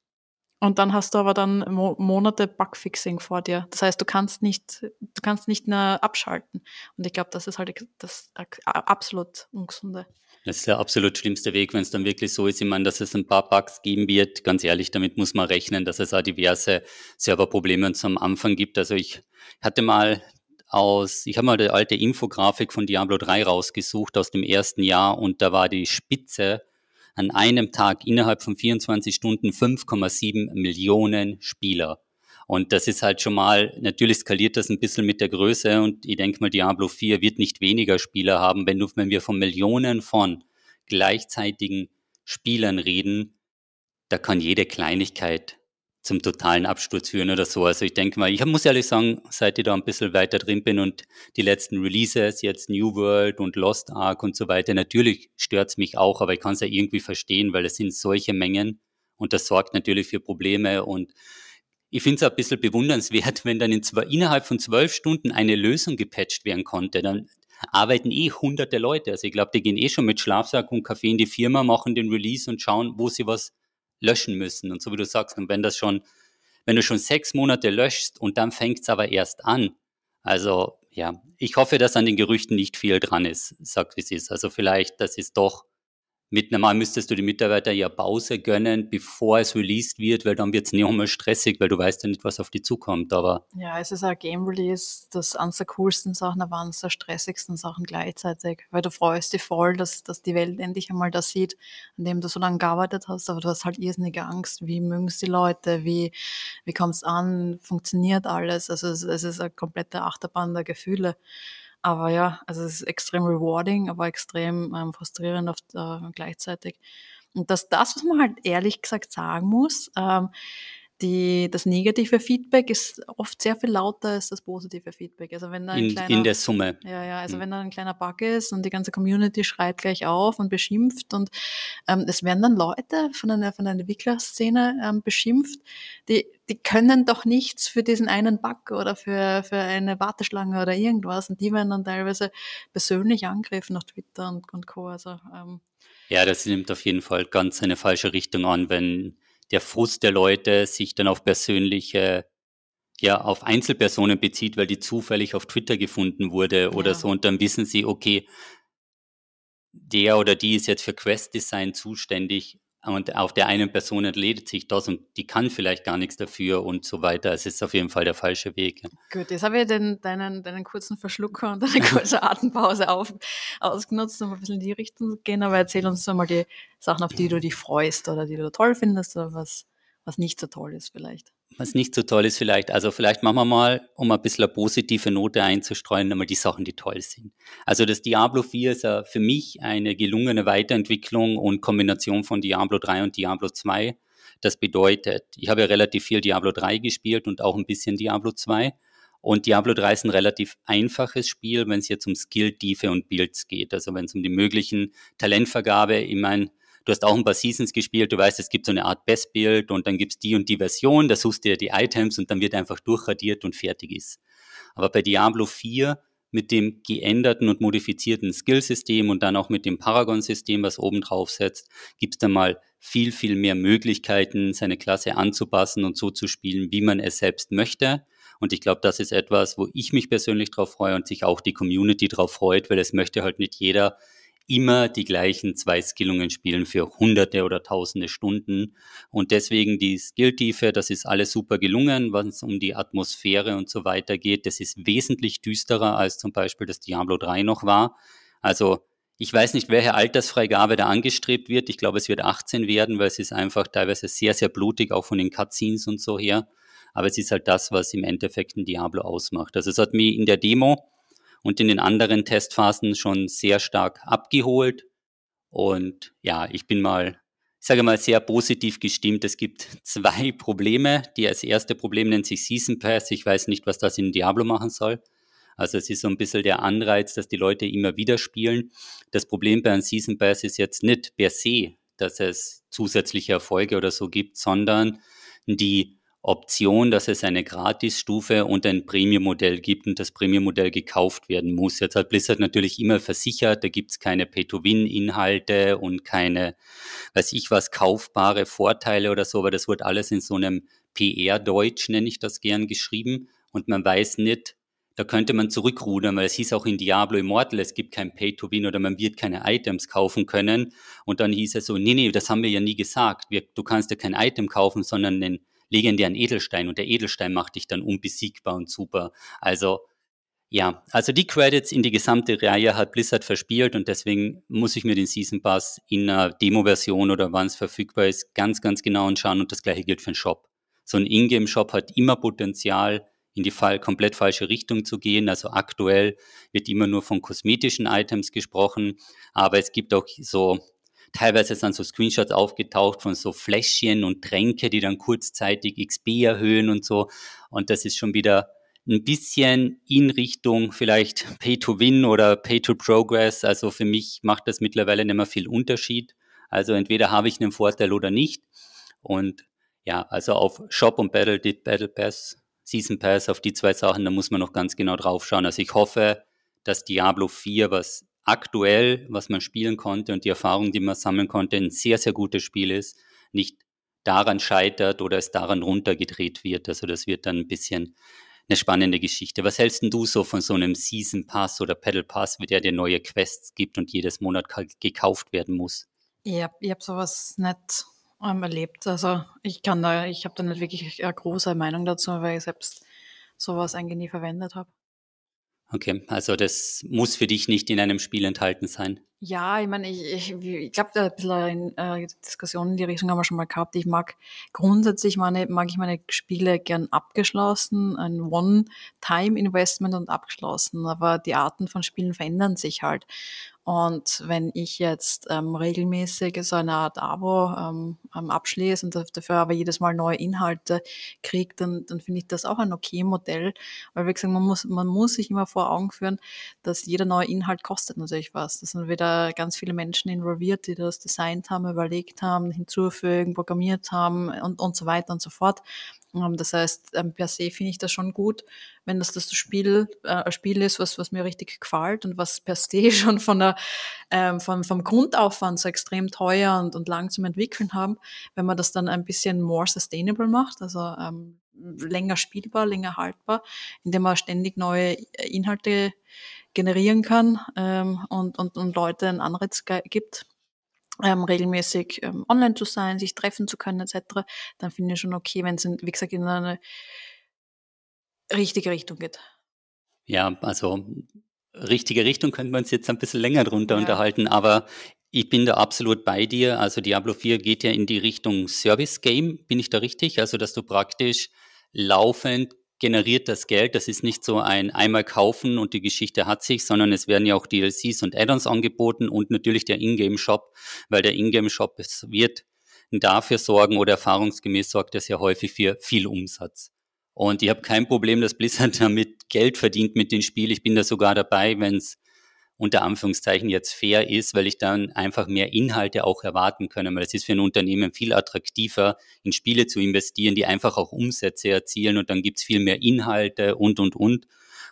Und dann hast du aber dann Mo Monate Bugfixing vor dir. Das heißt, du kannst nicht, du kannst nicht mehr abschalten. Und ich glaube, das ist halt das absolut ungesunde. Das ist der absolut schlimmste Weg, wenn es dann wirklich so ist. Ich meine, dass es ein paar Bugs geben wird. Ganz ehrlich, damit muss man rechnen, dass es auch diverse Serverprobleme zum Anfang gibt. Also ich hatte mal aus, ich habe mal die alte Infografik von Diablo 3 rausgesucht aus dem ersten Jahr und da war die Spitze an einem Tag innerhalb von 24 Stunden 5,7 Millionen Spieler. Und das ist halt schon mal, natürlich skaliert das ein bisschen mit der Größe und ich denke mal, Diablo 4 wird nicht weniger Spieler haben, wenn, wenn wir von Millionen von gleichzeitigen Spielern reden, da kann jede Kleinigkeit zum totalen Absturz führen oder so. Also ich denke mal, ich muss ehrlich sagen, seit ich da ein bisschen weiter drin bin und die letzten Releases, jetzt New World und Lost Ark und so weiter, natürlich stört's mich auch, aber ich kann es ja irgendwie verstehen, weil es sind solche Mengen und das sorgt natürlich für Probleme und ich finde es ein bisschen bewundernswert, (laughs) wenn dann in zwei, innerhalb von zwölf Stunden eine Lösung gepatcht werden konnte. Dann arbeiten eh hunderte Leute. Also ich glaube, die gehen eh schon mit Schlafsack und Kaffee in die Firma, machen den Release und schauen, wo sie was löschen müssen. Und so wie du sagst, und wenn das schon, wenn du schon sechs Monate löschst und dann fängt es aber erst an. Also ja, ich hoffe, dass an den Gerüchten nicht viel dran ist, sagt wie es ist. Also vielleicht, das ist doch mit normal müsstest du die Mitarbeiter ja Pause gönnen, bevor es released wird, weil dann wird es nicht einmal stressig, weil du weißt ja nicht, was auf dich zukommt. Aber ja, es ist ein Game Release, das eines der coolsten Sachen, aber eines der stressigsten Sachen gleichzeitig, weil du freust dich voll, dass, dass die Welt endlich einmal das sieht, an dem du so lange gearbeitet hast, aber du hast halt irrsinnige Angst, wie mögen es die Leute, wie, wie kommt es an, funktioniert alles, also es, es ist eine komplette Achterbahn der Gefühle. Aber ja, also es ist extrem rewarding, aber extrem ähm, frustrierend auf, äh, gleichzeitig. Und dass das, was man halt ehrlich gesagt sagen muss, ähm, die, das negative Feedback ist oft sehr viel lauter als das positive Feedback. Also wenn da ein in, kleiner, in der Summe. Ja, ja, also mhm. wenn da ein kleiner Bug ist und die ganze Community schreit gleich auf und beschimpft und ähm, es werden dann Leute von einer, von einer Entwicklerszene ähm, beschimpft, die, die können doch nichts für diesen einen Bug oder für, für eine Warteschlange oder irgendwas und die werden dann teilweise persönlich angegriffen auf Twitter und, und Co. Also, ähm, ja, das nimmt auf jeden Fall ganz eine falsche Richtung an, wenn der Frust der Leute sich dann auf persönliche, ja, auf Einzelpersonen bezieht, weil die zufällig auf Twitter gefunden wurde oder ja. so. Und dann wissen sie, okay, der oder die ist jetzt für Quest Design zuständig und auf der einen Person entledigt sich das und die kann vielleicht gar nichts dafür und so weiter. Es ist auf jeden Fall der falsche Weg. Ja. Gut, jetzt habe ich den, deinen, deinen kurzen Verschlucker und deine (laughs) kurze Atempause auf, ausgenutzt, um ein bisschen in die Richtung zu gehen. Aber erzähl uns doch mal die Sachen, auf die du dich freust oder die du toll findest oder was, was nicht so toll ist vielleicht was nicht so toll ist vielleicht, also vielleicht machen wir mal, um ein bisschen eine positive Note einzustreuen, einmal die Sachen, die toll sind. Also das Diablo 4 ist ja für mich eine gelungene Weiterentwicklung und Kombination von Diablo 3 und Diablo 2. Das bedeutet, ich habe ja relativ viel Diablo 3 gespielt und auch ein bisschen Diablo 2. Und Diablo 3 ist ein relativ einfaches Spiel, wenn es jetzt um Skill-Tiefe und Builds geht. Also wenn es um die möglichen Talentvergabe, ich meine, du hast auch ein paar Seasons gespielt, du weißt, es gibt so eine Art Best-Build und dann gibt's die und die Version, da suchst du dir die Items und dann wird einfach durchradiert und fertig ist. Aber bei Diablo 4 mit dem geänderten und modifizierten Skillsystem und dann auch mit dem Paragon-System, was oben drauf setzt, gibt's dann mal viel, viel mehr Möglichkeiten, seine Klasse anzupassen und so zu spielen, wie man es selbst möchte. Und ich glaube, das ist etwas, wo ich mich persönlich drauf freue und sich auch die Community drauf freut, weil es möchte halt nicht jeder immer die gleichen zwei Skillungen spielen für hunderte oder tausende Stunden. Und deswegen die Skilltiefe, das ist alles super gelungen, wenn es um die Atmosphäre und so weiter geht. Das ist wesentlich düsterer als zum Beispiel das Diablo 3 noch war. Also ich weiß nicht, welche Altersfreigabe da angestrebt wird. Ich glaube, es wird 18 werden, weil es ist einfach teilweise sehr, sehr blutig, auch von den Cutscenes und so her. Aber es ist halt das, was im Endeffekt ein Diablo ausmacht. Also es hat mir in der Demo und in den anderen Testphasen schon sehr stark abgeholt. Und ja, ich bin mal, ich sage mal, sehr positiv gestimmt. Es gibt (laughs) zwei Probleme. Die als erste Problem nennt sich Season Pass. Ich weiß nicht, was das in Diablo machen soll. Also es ist so ein bisschen der Anreiz, dass die Leute immer wieder spielen. Das Problem bei einem Season Pass ist jetzt nicht per se, dass es zusätzliche Erfolge oder so gibt, sondern die Option, dass es eine Gratisstufe und ein Premium-Modell gibt und das Premium-Modell gekauft werden muss. Jetzt hat Blizzard natürlich immer versichert, da gibt es keine Pay-to-Win-Inhalte und keine, weiß ich was, kaufbare Vorteile oder so, aber das wird alles in so einem PR-Deutsch, nenne ich das gern, geschrieben und man weiß nicht, da könnte man zurückrudern, weil es hieß auch in Diablo Immortal, es gibt kein Pay-to-Win oder man wird keine Items kaufen können. Und dann hieß es so, nee, nee, das haben wir ja nie gesagt. Wir, du kannst ja kein Item kaufen, sondern einen legendären Edelstein und der Edelstein macht dich dann unbesiegbar und super. Also ja, also die Credits in die gesamte Reihe hat Blizzard verspielt und deswegen muss ich mir den Season Pass in einer Demo-Version oder wann es verfügbar ist, ganz, ganz genau anschauen und das gleiche gilt für den Shop. So ein Ingame-Shop hat immer Potenzial, in die Fall komplett falsche Richtung zu gehen. Also aktuell wird immer nur von kosmetischen Items gesprochen, aber es gibt auch so Teilweise sind so Screenshots aufgetaucht von so Fläschchen und Tränke, die dann kurzzeitig XP erhöhen und so. Und das ist schon wieder ein bisschen in Richtung vielleicht (laughs) Pay to Win oder Pay to Progress. Also für mich macht das mittlerweile nicht mehr viel Unterschied. Also entweder habe ich einen Vorteil oder nicht. Und ja, also auf Shop und Battle, Battle Pass, Season Pass, auf die zwei Sachen, da muss man noch ganz genau drauf schauen. Also ich hoffe, dass Diablo 4, was aktuell, was man spielen konnte und die Erfahrung, die man sammeln konnte, ein sehr, sehr gutes Spiel ist, nicht daran scheitert oder es daran runtergedreht wird. Also das wird dann ein bisschen eine spannende Geschichte. Was hältst du so von so einem Season Pass oder Pedal Pass, wie der dir neue Quests gibt und jedes Monat gekauft werden muss? Ja, ich habe sowas nicht ähm, erlebt. Also ich kann da, ich habe da nicht wirklich eine große Meinung dazu, weil ich selbst sowas eigentlich nie verwendet habe. Okay, also das muss für dich nicht in einem Spiel enthalten sein. Ja, ich meine, ich, ich, ich glaube, ein bisschen äh, Diskussionen in die Richtung haben wir schon mal gehabt. Ich mag grundsätzlich meine, mag ich meine Spiele gern abgeschlossen, ein One-Time-Investment und abgeschlossen. Aber die Arten von Spielen verändern sich halt. Und wenn ich jetzt ähm, regelmäßig so eine Art Abo ähm, abschließe und dafür aber jedes Mal neue Inhalte kriege, dann, dann finde ich das auch ein okay Modell. Weil wie gesagt, man muss, man muss sich immer vor Augen führen, dass jeder neue Inhalt kostet natürlich was. Das sind wieder ganz viele Menschen involviert, die das designt haben, überlegt haben, hinzufügen, programmiert haben und, und so weiter und so fort. Ähm, das heißt, ähm, per se finde ich das schon gut, wenn das das Spiel, äh, ein Spiel ist, was, was mir richtig gefällt und was per se (laughs) schon von der, ähm, vom, vom Grundaufwand so extrem teuer und, und lang zum Entwickeln haben, wenn man das dann ein bisschen more sustainable macht, also ähm, länger spielbar, länger haltbar, indem man ständig neue Inhalte generieren kann ähm, und, und, und Leute einen Anreiz gibt, ähm, regelmäßig ähm, online zu sein, sich treffen zu können etc., dann finde ich schon okay, wenn es, wie gesagt, in eine richtige Richtung geht. Ja, also richtige Richtung könnte man uns jetzt ein bisschen länger drunter ja. unterhalten, aber ich bin da absolut bei dir. Also Diablo 4 geht ja in die Richtung Service Game, bin ich da richtig? Also dass du praktisch laufend generiert das Geld. Das ist nicht so ein einmal kaufen und die Geschichte hat sich, sondern es werden ja auch DLCs und Add-ons angeboten und natürlich der Ingame-Shop, weil der Ingame-Shop wird dafür sorgen oder erfahrungsgemäß sorgt das ja häufig für viel Umsatz. Und ich habe kein Problem, dass Blizzard (laughs) damit Geld verdient mit dem Spiel. Ich bin da sogar dabei, wenn es unter Anführungszeichen jetzt fair ist, weil ich dann einfach mehr Inhalte auch erwarten kann. Weil es ist für ein Unternehmen viel attraktiver, in Spiele zu investieren, die einfach auch Umsätze erzielen und dann gibt's viel mehr Inhalte und, und, und.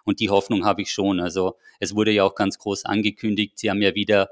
Und die Hoffnung habe ich schon. Also es wurde ja auch ganz groß angekündigt, sie haben ja wieder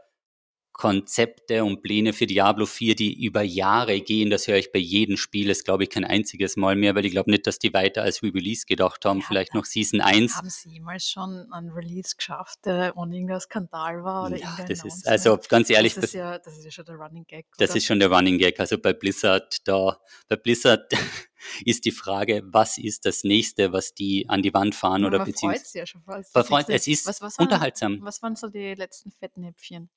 Konzepte und Pläne für Diablo 4, die über Jahre gehen. Das höre ich bei jedem Spiel. Das glaube ich kein einziges Mal mehr, weil ich glaube nicht, dass die weiter als Re-Release gedacht haben. Ja, Vielleicht noch Season 1. Haben sie jemals schon einen Release geschafft, der ohne irgendein Skandal war? Oder ja, das ist, also ganz ehrlich. Das ist, ja, das ist ja schon der Running Gag. Das ist schon der Running Gag. Also bei Blizzard, da, bei Blizzard (laughs) ist die Frage, was ist das nächste, was die an die Wand fahren ja, oder beziehungsweise. Ja schon fast. Es ist was, was unterhaltsam. Waren, was waren so die letzten Fettnäpfchen?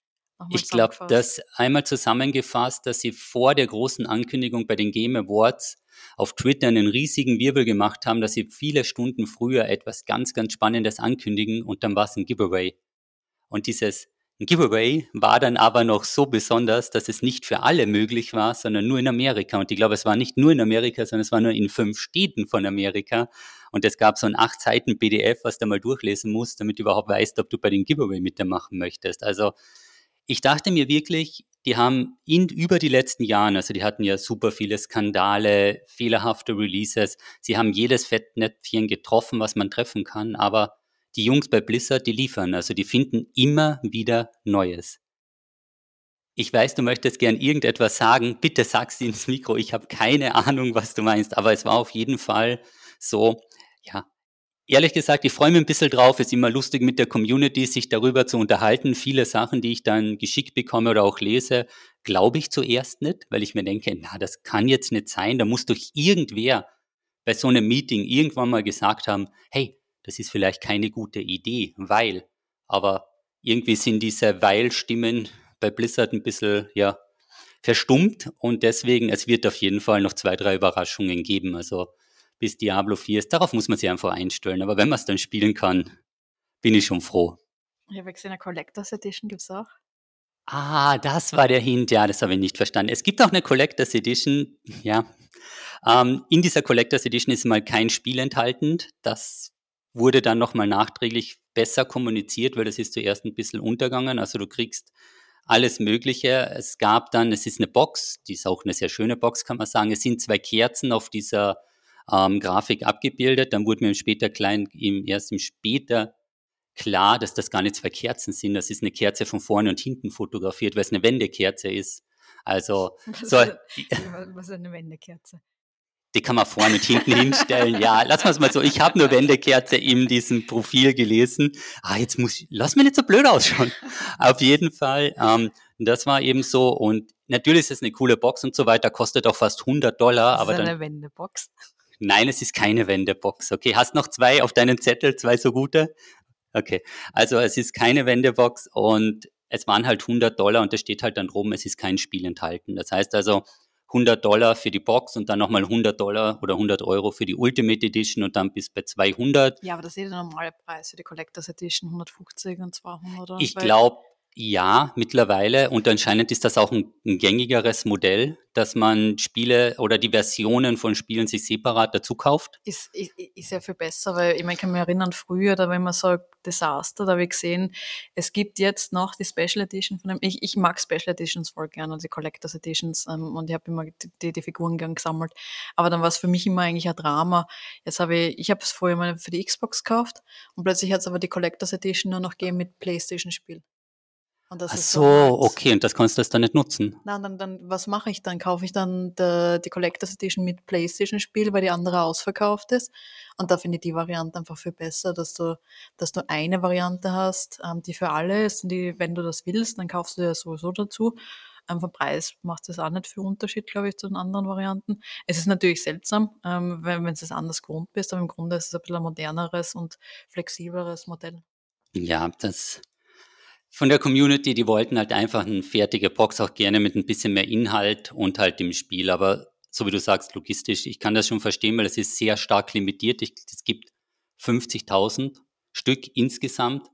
Ich glaube, dass einmal zusammengefasst, dass sie vor der großen Ankündigung bei den Game Awards auf Twitter einen riesigen Wirbel gemacht haben, dass sie viele Stunden früher etwas ganz, ganz Spannendes ankündigen und dann war es ein Giveaway. Und dieses Giveaway war dann aber noch so besonders, dass es nicht für alle möglich war, sondern nur in Amerika. Und ich glaube, es war nicht nur in Amerika, sondern es war nur in fünf Städten von Amerika. Und es gab so ein acht Seiten PDF, was du mal durchlesen musst, damit du überhaupt weißt, ob du bei den Giveaway mitmachen möchtest. Also ich dachte mir wirklich, die haben in, über die letzten Jahre, also die hatten ja super viele Skandale, fehlerhafte Releases, sie haben jedes Fettnäpfchen getroffen, was man treffen kann, aber die Jungs bei Blizzard, die liefern, also die finden immer wieder Neues. Ich weiß, du möchtest gern irgendetwas sagen. Bitte sag's ins Mikro. Ich habe keine Ahnung, was du meinst, aber es war auf jeden Fall so, ja, ehrlich gesagt, ich freue mich ein bisschen drauf. Es ist immer lustig mit der Community, sich darüber zu unterhalten. Viele Sachen, die ich dann geschickt bekomme oder auch lese, glaube ich zuerst nicht, weil ich mir denke, na, das kann jetzt nicht sein. Da muss doch irgendwer bei so einem Meeting irgendwann mal gesagt haben, hey, das ist vielleicht keine gute Idee, weil. Aber irgendwie sind diese Weil-Stimmen bei Blizzard ein bisschen, ja, verstummt und deswegen, es wird auf jeden Fall noch zwei, drei Überraschungen geben. Also bis Diablo 4 ist. Darauf muss man sich einfach einstellen. Aber wenn man es dann spielen kann, bin ich schon froh. Ich habe gesehen, eine Collectors Edition gibt es auch. Ah, das war der Hint. Ja, das habe ich nicht verstanden. Es gibt auch eine Collectors Edition. Ja. Ähm, in dieser Collectors Edition ist mal kein Spiel enthalten. Das wurde dann nochmal nachträglich besser kommuniziert, weil das ist zuerst ein bisschen untergegangen. Also du kriegst alles Mögliche. Es gab dann, es ist eine Box, die ist auch eine sehr schöne Box, kann man sagen. Es sind zwei Kerzen auf dieser ähm, Grafik abgebildet. Dann wurde mir später klein, im, erst im später klar, dass das gar nicht zwei Kerzen sind. Das ist eine Kerze von vorne und hinten fotografiert, weil es eine Wendekerze ist. Also, (laughs) was, so, was ist eine Wendekerze? Die kann man vorne und hinten hinstellen. Ja, lass mal es mal so. Ich habe nur Wendekerze in diesem Profil gelesen. Ah, jetzt muss ich, lass mir nicht so blöd ausschauen. Auf jeden Fall, ähm, das war eben so. Und natürlich ist es eine coole Box und so weiter, kostet auch fast 100 Dollar. Das aber ist eine dann, Wendebox. Nein, es ist keine Wendebox. Okay, hast noch zwei auf deinem Zettel, zwei so gute? Okay, also es ist keine Wendebox und es waren halt 100 Dollar und da steht halt dann rum, es ist kein Spiel enthalten. Das heißt also 100 Dollar für die Box und dann nochmal 100 Dollar oder 100 Euro für die Ultimate Edition und dann bis bei 200. Ja, aber das ist der normale Preis für die Collectors Edition, 150 und 200. Ich glaube, ja, mittlerweile. Und anscheinend ist das auch ein, ein, gängigeres Modell, dass man Spiele oder die Versionen von Spielen sich separat dazu kauft. Ist, ist, ist ja viel besser, weil ich, mein, ich kann mich erinnern, früher, da wenn man sagt Desaster, da habe ich gesehen, es gibt jetzt noch die Special Edition von dem. Ich, ich mag Special Editions voll gerne und die Collectors Editions ähm, und ich habe immer die, die, Figuren gern gesammelt. Aber dann war es für mich immer eigentlich ein Drama. Jetzt habe ich, ich habe es vorher mal für die Xbox gekauft und plötzlich hat es aber die Collectors Edition nur noch gegeben mit PlayStation-Spiel. Und das Ach so, so okay, und das kannst du dann nicht nutzen. Nein, dann, dann was mache ich dann? Kaufe ich dann die, die Collectors Edition mit PlayStation-Spiel, weil die andere ausverkauft ist. Und da finde ich die Variante einfach viel besser, dass du, dass du eine Variante hast, ähm, die für alle ist. Und die, wenn du das willst, dann kaufst du ja sowieso dazu. Ähm, vom Preis macht es auch nicht viel Unterschied, glaube ich, zu den anderen Varianten. Es ist natürlich seltsam, ähm, wenn, wenn du es anders gewohnt bist, aber im Grunde ist es ein bisschen ein moderneres und flexibleres Modell. Ja, das von der Community, die wollten halt einfach eine fertige Box, auch gerne mit ein bisschen mehr Inhalt und halt dem Spiel. Aber so wie du sagst, logistisch, ich kann das schon verstehen, weil es ist sehr stark limitiert. Es gibt 50.000 Stück insgesamt.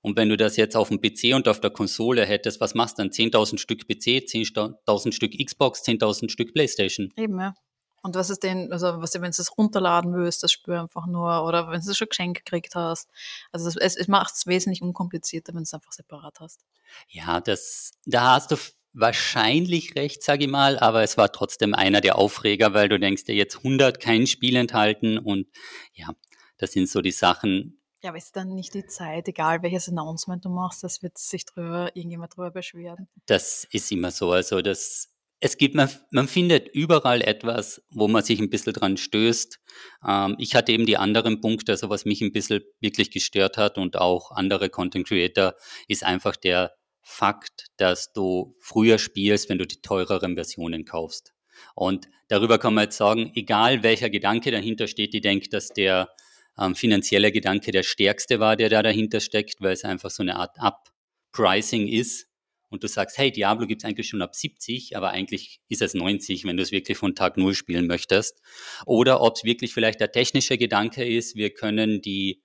Und wenn du das jetzt auf dem PC und auf der Konsole hättest, was machst du dann? 10.000 Stück PC, 10.000 Stück Xbox, 10.000 Stück Playstation. Eben, ja. Und was ist denn, also was wenn du es runterladen willst, das Spür einfach nur, oder wenn du es schon geschenkt gekriegt hast. Also das, es, es macht es wesentlich unkomplizierter, wenn du es einfach separat hast. Ja, das, da hast du wahrscheinlich recht, sage ich mal, aber es war trotzdem einer der Aufreger, weil du denkst dir jetzt 100 kein Spiel enthalten und ja, das sind so die Sachen. Ja, aber ist dann nicht die Zeit, egal welches Announcement du machst, das wird sich drüber, irgendjemand drüber beschweren. Das ist immer so, also das es gibt, man, man findet überall etwas, wo man sich ein bisschen dran stößt. Ähm, ich hatte eben die anderen Punkte, also was mich ein bisschen wirklich gestört hat und auch andere Content Creator, ist einfach der Fakt, dass du früher spielst, wenn du die teureren Versionen kaufst. Und darüber kann man jetzt sagen, egal welcher Gedanke dahinter steht, ich denke, dass der ähm, finanzielle Gedanke der stärkste war, der da dahinter steckt, weil es einfach so eine Art Up-Pricing ist und du sagst, hey, Diablo gibt es eigentlich schon ab 70, aber eigentlich ist es 90, wenn du es wirklich von Tag Null spielen möchtest. Oder ob es wirklich vielleicht der technische Gedanke ist, wir können die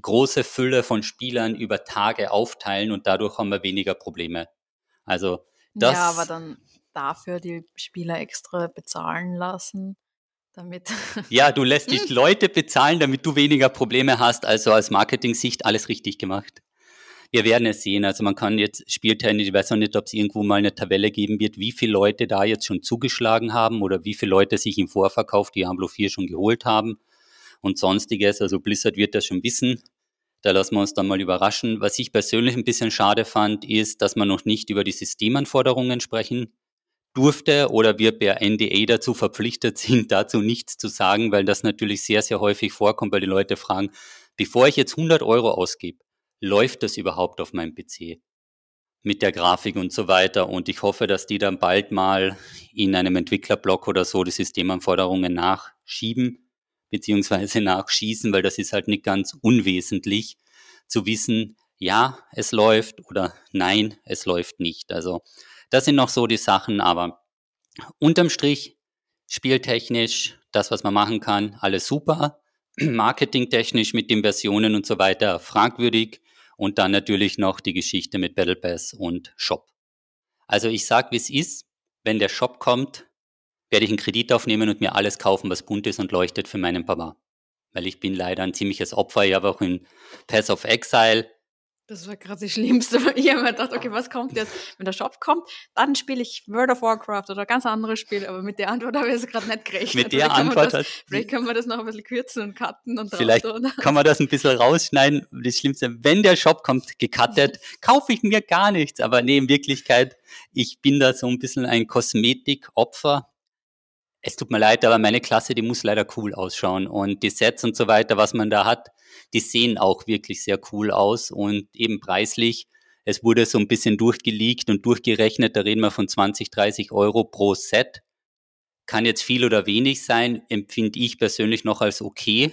große Fülle von Spielern über Tage aufteilen und dadurch haben wir weniger Probleme. Also das. Ja, aber dann dafür die Spieler extra bezahlen lassen. Damit (laughs) ja, du lässt dich Leute bezahlen, damit du weniger Probleme hast. Also aus Marketing-Sicht alles richtig gemacht. Wir werden es sehen. Also man kann jetzt Spieltechnisch, ich weiß noch nicht, ob es irgendwo mal eine Tabelle geben wird, wie viele Leute da jetzt schon zugeschlagen haben oder wie viele Leute sich im Vorverkauf Diablo 4 schon geholt haben und sonstiges. Also Blizzard wird das schon wissen. Da lassen wir uns dann mal überraschen. Was ich persönlich ein bisschen schade fand, ist, dass man noch nicht über die Systemanforderungen sprechen durfte oder wir per NDA dazu verpflichtet (laughs) sind, dazu nichts zu sagen, weil das natürlich sehr, sehr häufig vorkommt, weil die Leute fragen, bevor ich jetzt 100 Euro ausgebe, läuft das überhaupt auf meinem PC? Mit der Grafik und so weiter. Und ich hoffe, dass die dann bald mal in einem Entwicklerblock oder so die Systemanforderungen nachschieben beziehungsweise (laughs) nachschießen, weil das ist halt nicht ganz unwesentlich zu wissen, ja, es läuft oder nein, es läuft nicht. Also das sind noch so die Sachen, aber unterm Strich, spieltechnisch, das, was man machen kann, alles super. (clears throat) Marketingtechnisch mit den Versionen und so weiter fragwürdig. Und dann natürlich noch die Geschichte mit Battle Pass und Shop. Also ich sag, wie es ist. Wenn der Shop kommt, werde ich einen Kredit aufnehmen und mir alles kaufen, was bunt ist und leuchtet für meinen Papa. Weil ich bin leider ein ziemliches Opfer. Ich habe auch in Pass of Exile das war gerade das Schlimmste. (laughs) Ich habe mir gedacht, okay, was kommt jetzt? Wenn der Shop kommt, dann spiele ich World of Warcraft oder ganz andere Spiele, aber mit der Antwort habe ich es gerade nicht gerechnet. Mit (laughs) der Antwort das, Vielleicht können wir das noch ein bisschen kürzen und cutten und Vielleicht tun. kann man das ein bisschen rausschneiden. Das Schlimmste, wenn der Shop kommt, gecuttet, (laughs) kaufe ich mir gar nichts. Aber nee, in Wirklichkeit, ich bin da so ein bisschen ein Kosmetikopfer es tut mir leid, aber meine Klasse, die muss leider cool ausschauen. Und die Sets und so weiter, was man da hat, die sehen auch wirklich sehr cool aus und eben preislich. Es wurde so ein bisschen durchgeleakt und durchgerechnet, da reden wir von 20, 30 Euro pro Set. Kann jetzt viel oder wenig sein, empfinde ich persönlich noch als okay,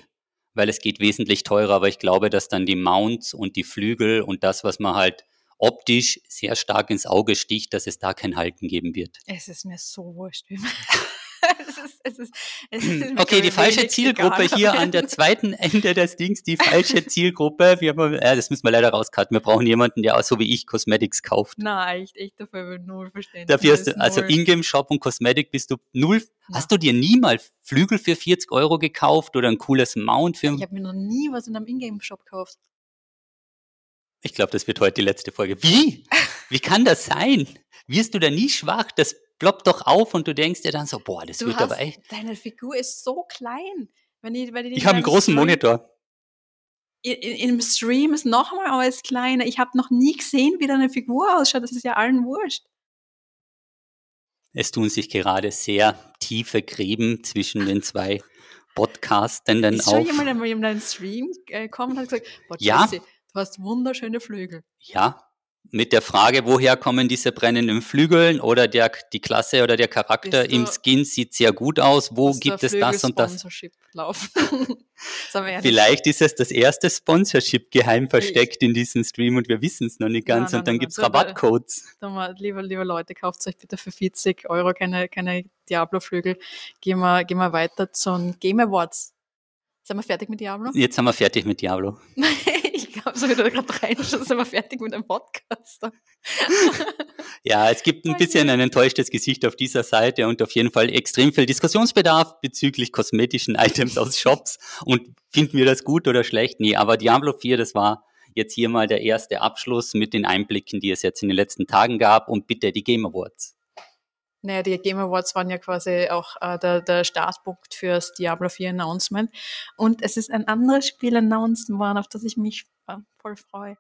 weil es geht wesentlich teurer, aber ich glaube, dass dann die Mounts und die Flügel und das, was man halt optisch sehr stark ins Auge sticht, dass es da kein Halten geben wird. Es ist mir so wurscht. es ist, es ist, es ist okay, die falsche Zielgruppe hier an der (laughs) zweiten Ende des Dings, die falsche Zielgruppe. Wir haben, äh, das müssen wir leider rauscutten. Wir brauchen jemanden, der auch so wie ich Cosmetics kauft. Nein, echt, echt dafür null verstehen. Dafür hast du, also Ingame-Shop und Cosmetic bist du null. Ja. Hast du dir nie mal Flügel für 40 Euro gekauft oder ein cooles Mount für? Ich habe mir noch nie was in einem Ingame-Shop gekauft. Ich glaube, das wird heute die letzte Folge. Wie? Wie kann das sein? Wirst du da nie schwach? Das ploppt doch auf und du denkst dir dann so, boah, das du wird hast, aber echt. Deine Figur ist so klein. Wenn ich, wenn ich, ich habe einen großen Stream, Monitor. Im Stream ist noch mal alles kleiner. Ich habe noch nie gesehen, wie deine Figur ausschaut. Das ist ja allen wurscht. Es tun sich gerade sehr tiefe Gräben zwischen den zwei Podcastenden auf. Ist schon jemand einmal in deinen Stream gekommen und hat gesagt, boah, Jesse, ja. Du hast wunderschöne Flügel. Ja, mit der Frage, woher kommen diese brennenden Flügeln oder der, die Klasse oder der Charakter im Skin sieht sehr gut aus. Wo gibt es das und das? das (laughs) Vielleicht ist es das erste Sponsorship geheim versteckt in diesem Stream und wir wissen es noch nicht ganz nein, und dann gibt es Rabattcodes. Lieber, lieber Leute, kauft euch bitte für 40 Euro keine, keine Diablo-Flügel. Gehen wir, gehen wir weiter zu den Game Awards. Sind wir fertig mit Diablo? Jetzt sind wir fertig mit Diablo. (laughs) habe so wieder gerade rein, schon sind wir fertig mit dem Podcast. (laughs) ja, es gibt ein bisschen ein enttäuschtes Gesicht auf dieser Seite und auf jeden Fall extrem viel Diskussionsbedarf bezüglich kosmetischen (laughs) Items aus Shops. Und finden wir das gut oder schlecht? Nee, aber Diablo 4, das war jetzt hier mal der erste Abschluss mit den Einblicken, die es jetzt in den letzten Tagen gab und bitte die Game Awards. Naja, die Game Awards waren ja quasi auch äh, der, der Startpunkt fürs Diablo 4 Announcement. Und es ist ein anderes Spiel announced worden, auf das ich mich äh, voll freue.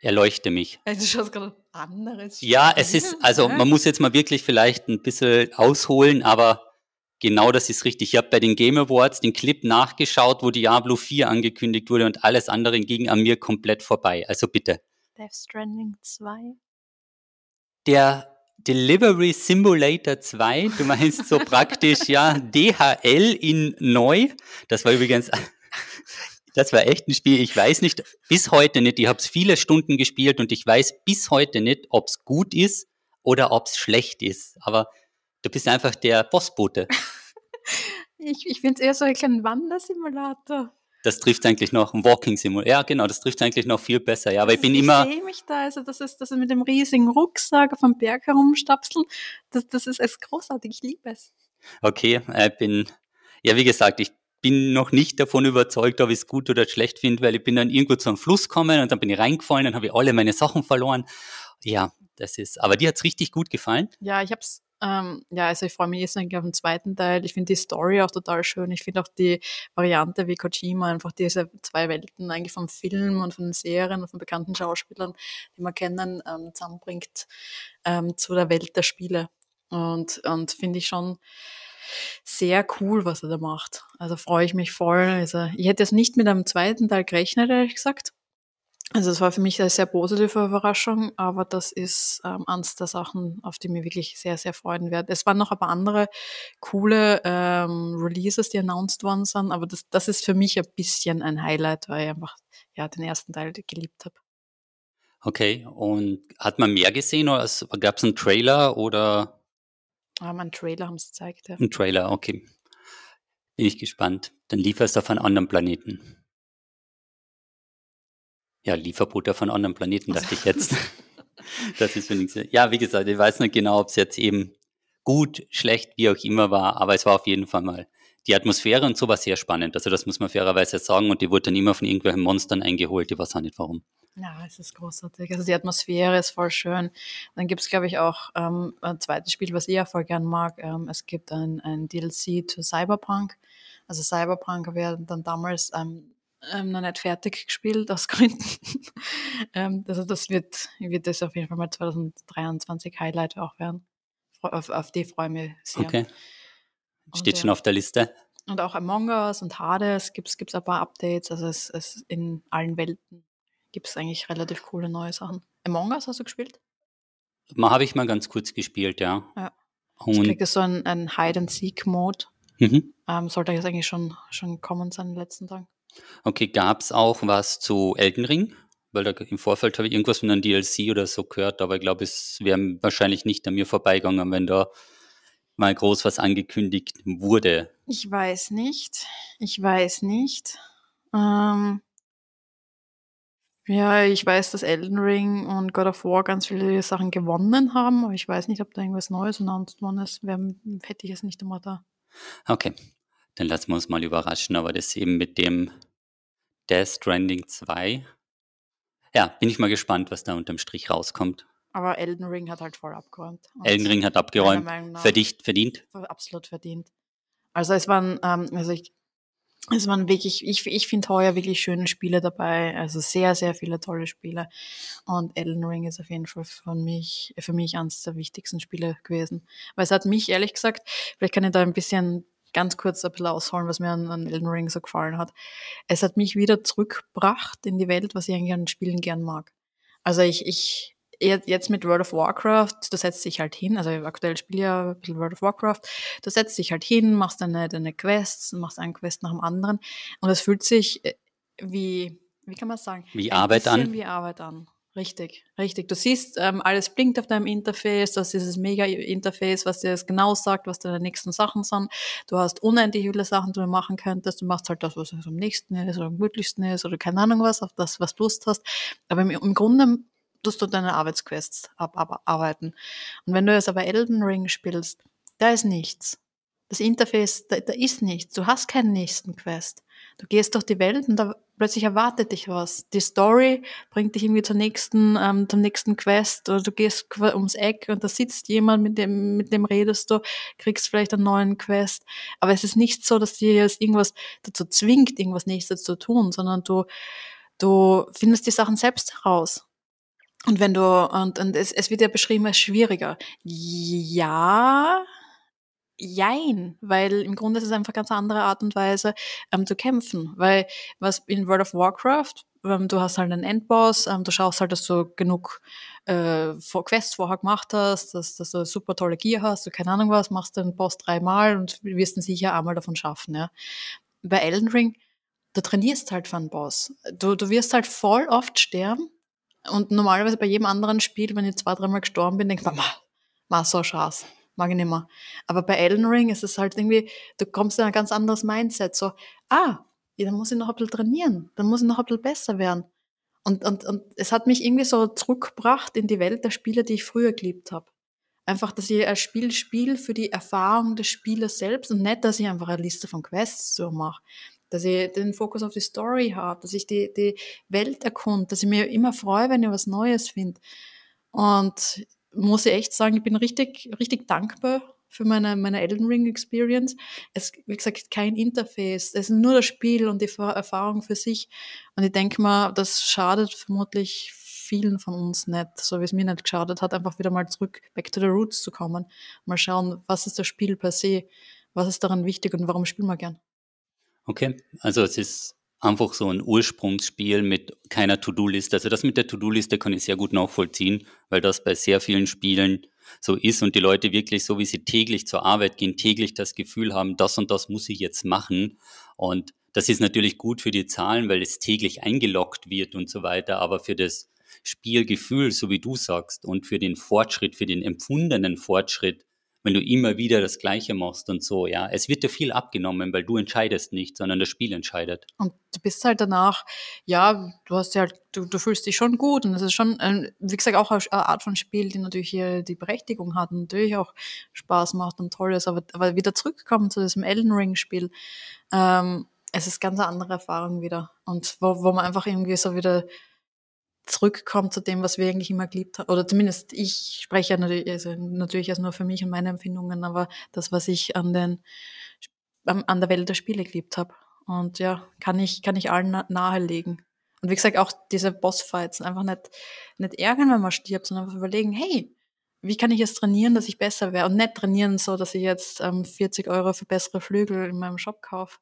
Erleuchte mich. (laughs) Also schaust gerade anderes. Ja, es ist, also man muss jetzt mal wirklich vielleicht ein bisschen ausholen, aber genau das ist richtig. Ich habe bei den Game Awards den Clip nachgeschaut, wo Diablo 4 angekündigt wurde und alles andere ging an mir komplett vorbei. Also bitte. Death Stranding 2. Der Delivery Simulator 2, du meinst so praktisch, ja, DHL in neu. Das war übrigens, das war echt ein Spiel, ich weiß nicht, bis heute nicht, ich habe es viele Stunden gespielt und ich weiß bis heute nicht, ob es gut ist oder ob es schlecht ist. Aber du bist einfach der Bossbote. (laughs) ich ich finde es eher so ein kleiner Wandersimulator das trifft eigentlich noch ein Walking Simulator. Ja, genau, das trifft eigentlich noch viel besser. Ja, aber ich bin immer. Ich sehe mich da, also das ist, das ist mit dem riesigen Rucksack auf dem Berg herumstapseln. Das, das ist echt großartig. Ich liebe es. Okay, ich bin, ja, wie gesagt, ich bin noch nicht davon überzeugt, ob ich es gut oder schlecht finde, weil ich bin dann irgendwo zu einem Fluss gekommen und dann bin ich reingefallen, dann habe ich alle meine Sachen verloren. Ja, das ist, aber dir hat es richtig gut gefallen? Ja, ich habe es ähm, ja, also ich freue mich jetzt eigentlich auf den zweiten Teil. Ich finde die Story auch total schön. Ich finde auch die Variante, wie Kojima einfach diese zwei Welten eigentlich vom Film und von den Serien und von bekannten Schauspielern, die man kennen, ähm, zusammenbringt ähm, zu der Welt der Spiele. Und, und finde ich schon sehr cool, was er da macht. Also freue ich mich voll. Also ich hätte jetzt nicht mit einem zweiten Teil gerechnet, ehrlich gesagt. Also es war für mich eine sehr positive Überraschung, aber das ist ähm, eines der Sachen, auf die mir wirklich sehr, sehr freuen werde. Es waren noch ein paar andere coole ähm, Releases, die announced worden sind, aber das, das ist für mich ein bisschen ein Highlight, weil ich einfach ja, den ersten Teil geliebt habe. Okay, und hat man mehr gesehen oder gab es einen Trailer oder? Ah, einen Trailer haben sie gezeigt, ja. Ein Trailer, okay. Bin ich gespannt. Dann lieferst du auf einen anderen Planeten. Ja, Lieferbote von anderen Planeten, dachte ich jetzt. (laughs) das ist wenigstens. Ja, wie gesagt, ich weiß nicht genau, ob es jetzt eben gut, schlecht, wie auch immer war, aber es war auf jeden Fall mal die Atmosphäre und so war sehr spannend. Also das muss man fairerweise sagen und die wurde dann immer von irgendwelchen Monstern eingeholt, die weiß auch nicht warum. Ja, es ist großartig. Also die Atmosphäre ist voll schön. Dann gibt es, glaube ich, auch ähm, ein zweites Spiel, was ich ja voll gern mag. Ähm, es gibt ein, ein DLC zu Cyberpunk. Also Cyberpunk habe ich dann damals ähm, ähm, noch nicht fertig gespielt aus (laughs) Gründen. ähm, also das wird, wird das auf jeden Fall mal 2023 Highlight auch werden. Auf, auf die freue ich mich sehr. Okay. Steht und, schon auf der Liste. Und auch Among Us und Hades gibt es ein paar Updates. Also es, es in allen Welten gibt es eigentlich relativ coole neue Sachen. Among Us hast du gespielt? Mal habe ich mal ganz kurz gespielt, ja. ja. Und ich kriege so einen, einen Hide-and-Seek-Mode. Mhm. Ähm, sollte jetzt eigentlich schon, schon kommen sein in den letzten Tagen. Okay, gab es auch was zu Elden Ring? Weil da im Vorfeld habe ich irgendwas von einem DLC oder so gehört, aber ich glaube, es wäre wahrscheinlich nicht an mir vorbeigegangen, wenn da mal groß was angekündigt wurde. Ich weiß nicht. Ich weiß nicht. Ähm, ja, ich weiß, dass Elden Ring und God of War ganz viele Sachen gewonnen haben, aber ich weiß nicht, ob da irgendwas Neues announced worden ist. Wär, hätte ich es nicht immer da. Okay, dann lassen wir uns mal überraschen, aber das eben mit dem Death Stranding 2. Ja, bin ich mal gespannt, was da unterm Strich rauskommt. Aber Elden Ring hat halt voll abgeräumt. Elden Ring hat abgeräumt. Verdient, verdient. Absolut verdient. Also es waren, ähm, also ich, es waren wirklich, ich, ich finde heuer wirklich schöne Spiele dabei. Also sehr, sehr viele tolle Spiele. Und Elden Ring ist auf jeden Fall von mich, für mich eines der wichtigsten Spiele gewesen. Weil es hat mich ehrlich gesagt, vielleicht kann ich da ein bisschen ganz kurz ein bisschen ausholen, was mir an, an Elden Ring so gefallen hat. Es hat mich wieder zurückgebracht in die Welt, was ich eigentlich an Spielen gern mag. Also ich, ich, jetzt mit World of Warcraft, du setzt dich halt hin, also aktuell spiele ich ja ein bisschen World of Warcraft, du setzt dich halt hin, machst deine, deine Quests, machst einen Quest nach dem anderen und es fühlt sich äh, wie, wie kann man sagen? Wie Arbeit an. Wie Arbeit an. Richtig, richtig. Du siehst, ähm, alles blinkt auf deinem Interface, das ist dieses Mega-Interface, was dir das genau sagt, was deine nächsten Sachen sind. Du hast unendlich viele Sachen, die du machen könntest. Du machst halt das, was am nächsten ist oder am gemütlichsten ist oder keine Ahnung was, auf das, was du Lust hast. Aber im, im Grunde tust du deine Arbeitsquests abarbeiten. Und wenn du jetzt aber Elden Ring spielst, da ist nichts. Das Interface, da, da ist nichts. Du hast keinen nächsten Quest. Du gehst durch die Welt und da plötzlich erwartet dich was. Die Story bringt dich irgendwie zur nächsten, ähm, zum nächsten Quest oder du gehst ums Eck und da sitzt jemand, mit dem, mit dem redest du, kriegst vielleicht einen neuen Quest. Aber es ist nicht so, dass dir jetzt irgendwas dazu zwingt, irgendwas nächstes zu tun, sondern du, du findest die Sachen selbst heraus. Und wenn du, und, und es, es wird ja beschrieben als schwieriger. Ja, jein, weil im Grunde ist es einfach ganz andere Art und Weise ähm, zu kämpfen. Weil was in World of Warcraft, ähm, du hast halt einen Endboss, ähm, du schaust halt, dass du genug äh, Quests vorher gemacht hast, dass, dass du super tolle Gear hast, du keine Ahnung was, machst den Boss dreimal und wirst ihn sicher einmal davon schaffen. Ja. Bei Elden Ring, du trainierst halt für einen Boss. Du, du wirst halt voll oft sterben und normalerweise bei jedem anderen Spiel, wenn ich zwei, dreimal gestorben bin, denke ich mir, mach so Spaß, mag ich nicht mehr. Aber bei Elden Ring ist es halt irgendwie, du kommst in ein ganz anderes Mindset, so, ah, ja, dann muss ich noch ein bisschen trainieren, dann muss ich noch ein bisschen besser werden. Und, und, und es hat mich irgendwie so zurückgebracht in die Welt der Spiele, die ich früher geliebt habe. Einfach, dass ich ein Spiel spiele für die Erfahrung des Spielers selbst und nicht, dass ich einfach eine Liste von Quests so mache. Dass ich den Fokus auf die Story habe, dass ich die, die Welt erkunde, dass ich mir immer freue, wenn ich was Neues finde. Und muss ich echt sagen, ich bin richtig, richtig dankbar für meine, meine Elden Ring Experience. Es, wie gesagt, kein Interface. Es ist nur das Spiel und die Erfahrung für sich. Und ich denke mal, das schadet vermutlich vielen von uns nicht, so wie es mir nicht geschadet hat, einfach wieder mal zurück, back to the roots zu kommen. Mal schauen, was ist das Spiel per se, was ist daran wichtig und warum spielen wir gern. Okay, also es ist einfach so ein Ursprungsspiel mit keiner To-Do-Liste. Also das mit der To-Do-Liste kann ich sehr gut nachvollziehen, weil das bei sehr vielen Spielen so ist und die Leute wirklich so, wie sie täglich zur Arbeit gehen, täglich das Gefühl haben, das und das muss ich jetzt machen. Und das ist natürlich gut für die Zahlen, weil es täglich eingeloggt wird und so weiter, aber für das Spielgefühl, so wie du sagst, und für den Fortschritt, für den empfundenen Fortschritt, wenn du immer wieder das Gleiche machst und so, ja. Es wird dir viel abgenommen, weil du entscheidest nicht, sondern das Spiel entscheidet. Und du bist halt danach, ja, du hast ja, du, du fühlst dich schon gut und es ist schon, wie gesagt, auch eine Art von Spiel, die natürlich hier die Berechtigung hat und natürlich auch Spaß macht und toll ist, aber, aber wieder zurückkommen zu diesem Elden Ring Spiel, ähm, es ist ganz eine andere Erfahrung wieder und wo, wo man einfach irgendwie so wieder zurückkommt zu dem, was wir eigentlich immer geliebt haben. Oder zumindest ich spreche ja natürlich, also natürlich erst nur für mich und meine Empfindungen, aber das, was ich an den an der Welt der Spiele geliebt habe. Und ja, kann ich, kann ich allen nahelegen. Und wie gesagt, auch diese Bossfights einfach nicht, nicht ärgern, wenn man stirbt, sondern einfach überlegen, hey, wie kann ich jetzt trainieren, dass ich besser wäre? Und nicht trainieren so, dass ich jetzt ähm, 40 Euro für bessere Flügel in meinem Shop kaufe.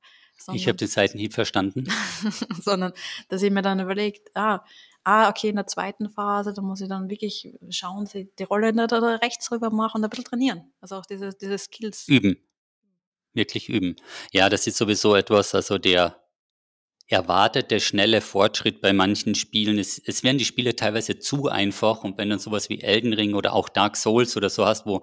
Ich habe den Seitenhieb verstanden. (laughs) sondern, dass ich mir dann überlegt, ah, ah, okay, in der zweiten Phase, da muss ich dann wirklich schauen, die Rolle da, da rechts rüber machen und ein bisschen trainieren. Also auch diese, diese Skills. Üben. Wirklich üben. Ja, das ist sowieso etwas, also der erwartete schnelle Fortschritt bei manchen Spielen. Es, es werden die Spiele teilweise zu einfach und wenn dann sowas wie Elden Ring oder auch Dark Souls oder so hast, wo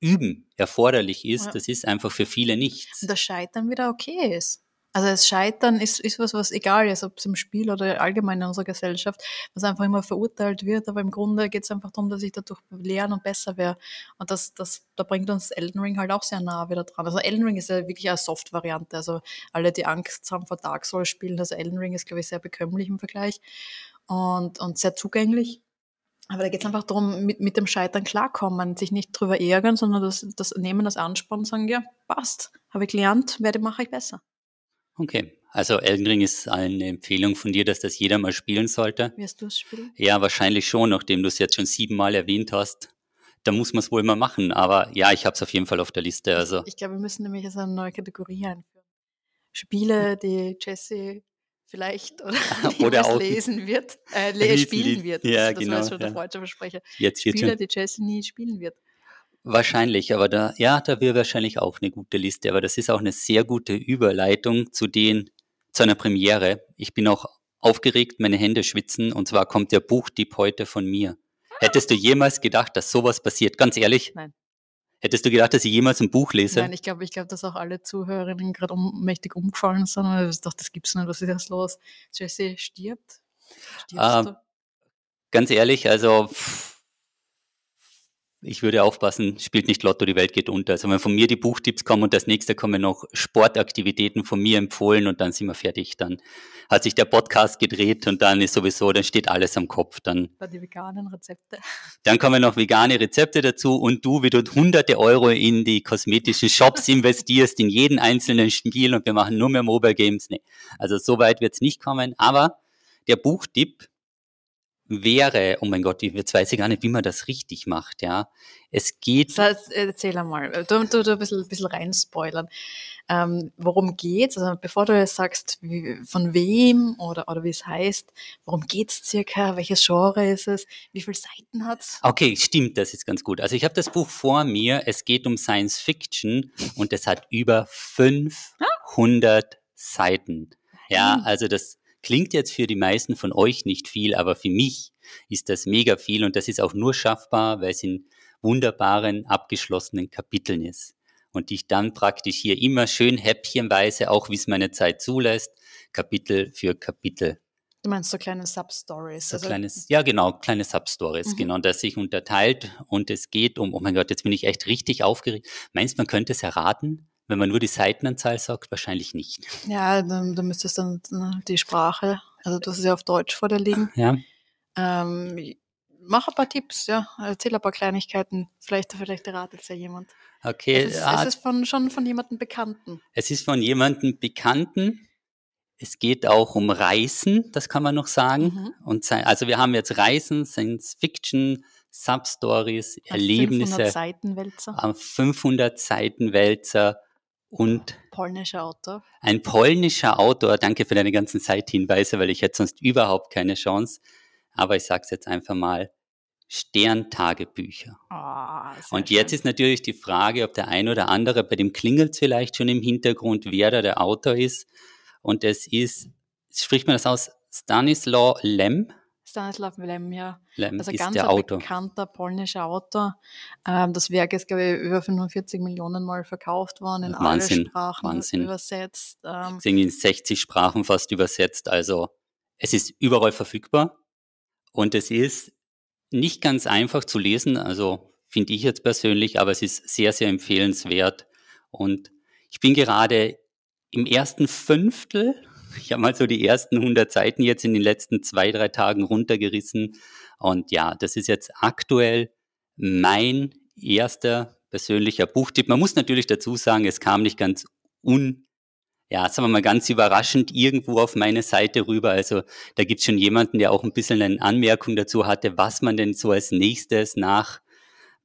Üben erforderlich ist, ja. das ist einfach für viele nichts. Und das Scheitern wieder okay ist. Also das Scheitern ist, ist was, was egal ist, ob es im Spiel oder allgemein in unserer Gesellschaft, was einfach immer verurteilt wird, aber im Grunde geht es einfach darum, dass ich dadurch lernen und besser wäre. Und das, das, da bringt uns Elden Ring halt auch sehr nah wieder dran. Also Elden Ring ist ja wirklich eine Soft-Variante. Also alle, die Angst haben vor Dark Souls spielen, also Elden Ring ist, glaube ich, sehr bekömmlich im Vergleich und, und sehr zugänglich. Aber da geht es einfach darum, mit, mit dem Scheitern klarkommen, sich nicht drüber ärgern, sondern das, das nehmen das Ansporn und sagen, ja, passt, habe ich gelernt, werde mache ich besser. Okay, also Elden Ring ist eine Empfehlung von dir, dass das jeder mal spielen sollte. Wirst du es spielen? Ja, wahrscheinlich schon, nachdem du es jetzt schon siebenmal erwähnt hast. Da muss man es wohl mal machen. Aber ja, ich habe es auf jeden Fall auf der Liste. Also. Ich glaube, wir müssen nämlich jetzt eine neue Kategorie einführen. Spiele, die Jesse vielleicht oder, (laughs) (laughs) oder auch lesen wird, äh, (laughs) spielen wird. Ja, das, genau. Das war schon ja. der falsche Versprecher. Jetzt Spiele, die Jesse nie spielen wird. Wahrscheinlich, aber da, ja, da wäre wahrscheinlich auch eine gute Liste. Aber das ist auch eine sehr gute Überleitung zu den, zu einer Premiere. Ich bin auch aufgeregt, meine Hände schwitzen und zwar kommt der Buchdieb heute von mir. Hättest du jemals gedacht, dass sowas passiert? Ganz ehrlich? Nein. Hättest du gedacht, dass ich jemals ein Buch lese? Nein, ich glaube, ich glaube, dass auch alle Zuhörerinnen gerade um, mächtig umgefallen sind. Und ich dachte, das gibt's nicht, was ist das los? Jesse stirbt? Stirbst ähm? Ganz ehrlich, also pff, ich würde aufpassen, spielt nicht Lotto, die Welt geht unter. Also wenn von mir die Buchtipps kommen und das nächste kommen noch Sportaktivitäten von mir empfohlen und dann sind wir fertig. Dann hat sich der Podcast gedreht und dann ist sowieso, dann steht alles am Kopf. Dann, Bei die veganen Rezepte. Dann kommen noch vegane Rezepte dazu und du, wie du hunderte Euro in die kosmetischen Shops investierst, in jeden einzelnen Spiel und wir machen nur mehr Mobile Games. Nee. Also so weit wird es nicht kommen. Aber der Buchtipp, wäre, oh mein Gott, jetzt weiß ich gar nicht, wie man das richtig macht, ja. Es geht. Das heißt, erzähl einmal, du, du, du ein bisschen, ein bisschen reinspoilern. Ähm, worum geht's? Also bevor du jetzt sagst, wie, von wem oder, oder wie es heißt, worum geht's circa, welches Genre ist es, wie viele Seiten hat's? Okay, stimmt, das ist ganz gut. Also ich habe das Buch vor mir, es geht um Science Fiction und es hat über 500 Seiten. Ja, also das Klingt jetzt für die meisten von euch nicht viel, aber für mich ist das mega viel und das ist auch nur schaffbar, weil es in wunderbaren, abgeschlossenen Kapiteln ist. Und ich dann praktisch hier immer schön häppchenweise, auch wie es meine Zeit zulässt, Kapitel für Kapitel Du meinst so kleine Substories. So also, kleines, ja genau, kleine Substories, Mhm. genau, das sich unterteilt und es geht um, oh mein Gott, jetzt bin ich echt richtig aufgeregt. Meinst du, man könnte es erraten, wenn man nur die Seitenanzahl sagt? Wahrscheinlich nicht. ja, dann, du müsstest dann äh, die Sprache, also das ist ja auf Deutsch vor dir liegen. Ja, Ähm, mach ein paar Tipps, ja. Erzähl ein paar Kleinigkeiten. Vielleicht, vielleicht erratet es ja jemand. okay. es ist, ah, es ist von, schon von jemandem Bekannten. Es ist von jemandem Bekannten. Es geht auch um Reisen, das kann man noch sagen. Mhm. Und also wir haben jetzt Reisen, Science Fiction, Substories, Ein 500 Erlebnisse, Seitenwälzer. äh, 500 Seiten Wälzer und Polnischer Autor. ein polnischer Autor. Danke für deine ganzen Zeithinweise, weil ich hätte sonst überhaupt keine Chance. Aber ich sage es jetzt einfach mal. Sterntagebücher. Sehr Und jetzt schön. ist natürlich die Frage, ob der ein oder andere, bei dem klingelt vielleicht schon im Hintergrund, wer da der Autor ist. Und es ist, spricht man das aus, Stanislaw Lem? Stanislaw Lem, ja. Lem Also ist ganz der ein Autor. bekannter polnischer Autor. Ähm, das Werk ist, glaube ich, über 45 Millionen Mal verkauft worden, in Wahnsinn, alle Sprachen Wahnsinn. übersetzt. Ähm, irgendwie in 60 Sprachen fast übersetzt. Also es ist überall verfügbar. Und es ist nicht ganz einfach zu lesen, also finde ich jetzt persönlich, aber es ist sehr, sehr empfehlenswert. Und ich bin gerade im ersten Fünftel, ich habe mal so die ersten 100 Seiten jetzt in den letzten zwei, drei Tagen runtergerissen. Und ja, das ist jetzt aktuell mein erster persönlicher Buchtipp. Man muss natürlich dazu sagen, es kam nicht ganz un, ja, sagen wir mal ganz überraschend irgendwo auf meine Seite rüber. Also da gibt es schon jemanden, der auch ein bisschen eine Anmerkung dazu hatte, was man denn so als nächstes nach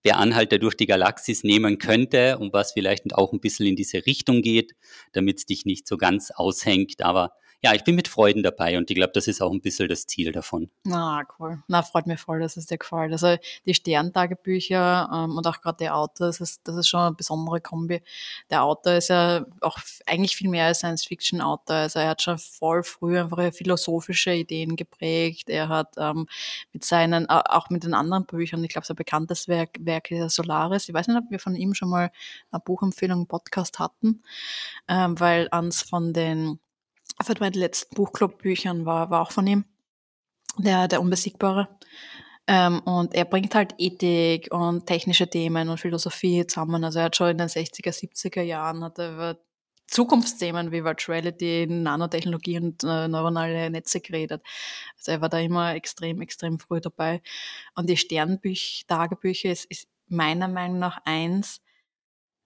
der Anhalter durch die Galaxis nehmen könnte und was vielleicht auch ein bisschen in diese Richtung geht, damit es dich nicht so ganz aushängt. Aber ja, ich bin mit Freuden dabei und ich glaube, das ist auch ein bisschen das Ziel davon. Na, cool. Na, freut mich voll, dass es dir gefällt. Also die Sterntagebücher ähm, und auch gerade der Autor, das ist, das ist schon eine besondere Kombi. Der Autor ist ja auch eigentlich viel mehr als Science-Fiction-Autor. Also er hat schon voll früh einfach philosophische Ideen geprägt. Er hat ähm, mit seinen, au- auch mit den anderen Büchern, ich glaube, sein bekanntes Werk, Werk ist Solaris. Ich weiß nicht, ob wir von ihm schon mal eine Buchempfehlung im Podcast hatten, ähm, weil eins von den, von meinen letzten Buchclub-Büchern war, war auch von ihm der, der Unbesiegbare. Ähm, und er bringt halt Ethik und technische Themen und Philosophie zusammen. Also er hat schon in den 60er, 70er Jahren hat er über Zukunftsthemen wie Virtuality, Nanotechnologie und äh, neuronale Netze geredet. Also er war da immer extrem, extrem früh dabei. Und die Sternbüch-Tagebücher ist, ist meiner Meinung nach eins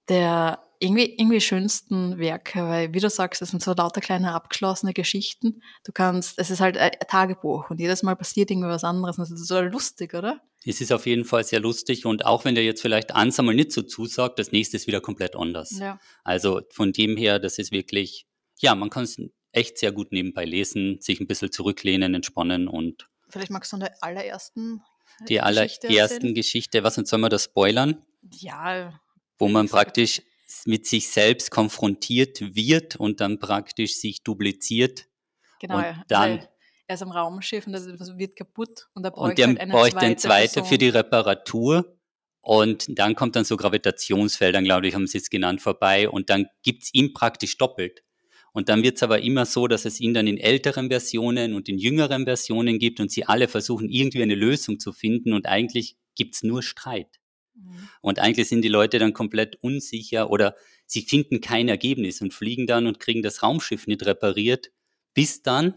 der irgendwie, irgendwie schönsten Werke, weil, wie du sagst, es sind so lauter kleine abgeschlossene Geschichten. Du kannst, es ist halt ein Tagebuch und jedes Mal passiert irgendwie was anderes. Und das ist so lustig, oder? Es ist auf jeden Fall sehr lustig und auch wenn der jetzt vielleicht eins einmal nicht so zusagt, das nächste ist wieder komplett anders. Ja. Also von dem her, das ist wirklich, ja, man kann es echt sehr gut nebenbei lesen, sich ein bisschen zurücklehnen, entspannen und Vielleicht magst du von der allerersten äh, die Geschichte allerersten erzählen? Geschichte, was soll man das spoilern? Ja, wo man praktisch mit sich selbst konfrontiert wird und dann praktisch sich dupliziert. genau. Und weil dann- er ist am Raumschiff und das wird kaputt und er Und bräuchte der halt eine bräuchte zweite einen zweiten für die. Reparatur. Und dann kommt dann so Gravitationsfeldern, glaube ich, haben sie es genannt, vorbei. Und dann gibt's ihn praktisch doppelt. Und dann wird's aber immer so, dass es ihn dann in älteren Versionen und in jüngeren Versionen gibt und sie alle versuchen, irgendwie eine Lösung zu finden. Und eigentlich gibt's nur Streit. Mhm. Und eigentlich sind die Leute dann komplett unsicher oder sie finden kein Ergebnis und fliegen dann und kriegen das Raumschiff nicht repariert, bis dann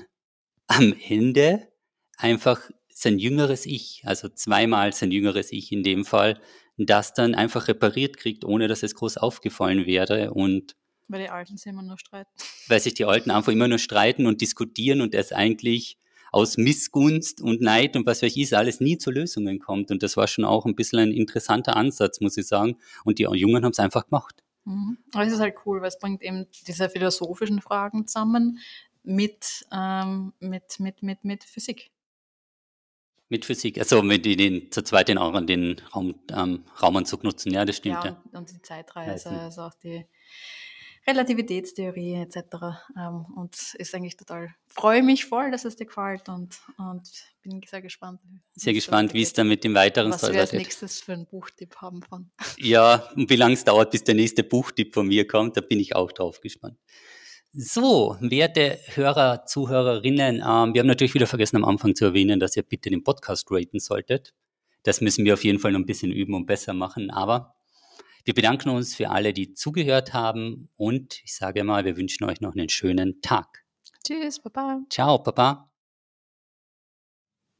am Ende einfach sein jüngeres Ich, also zweimal sein jüngeres Ich in dem Fall, das dann einfach repariert kriegt, ohne dass es groß aufgefallen wäre und Weil die Alten sich immer nur streiten. weil sich die Alten einfach immer nur streiten und diskutieren und es eigentlich aus Missgunst und Neid und was weiß ich, alles nie zu Lösungen kommt. Und das war schon auch ein bisschen ein interessanter Ansatz, muss ich sagen. Und die Jungen haben es einfach gemacht. Mhm. Aber es ist halt cool, weil es bringt eben diese philosophischen Fragen zusammen mit, ähm, mit, mit, mit, mit Physik. Mit Physik, also mit den, den zu zweit den, den Raum, ähm, Raumanzug nutzen, ja, das stimmt. ja, Ja, und, und die Zeitreise, also auch die Relativitätstheorie etc. Ähm, und ist eigentlich total, freue mich voll, dass es dir gefällt und, und bin sehr gespannt. Sehr gespannt, wie es dann mit dem weiteren Was wir als nächstes für einen Buchtipp haben von. Ja, und wie lange es dauert, bis der nächste Buchtipp von mir kommt, da bin ich auch drauf gespannt. So, werte Hörer, Zuhörerinnen, ähm, wir haben natürlich wieder vergessen am Anfang zu erwähnen, dass ihr bitte den Podcast raten solltet. Das müssen wir auf jeden Fall noch ein bisschen üben und besser machen. Aber wir bedanken uns für alle, die zugehört haben und ich sage mal, wir wünschen euch noch einen schönen Tag. Tschüss, Baba. Ciao, Papa.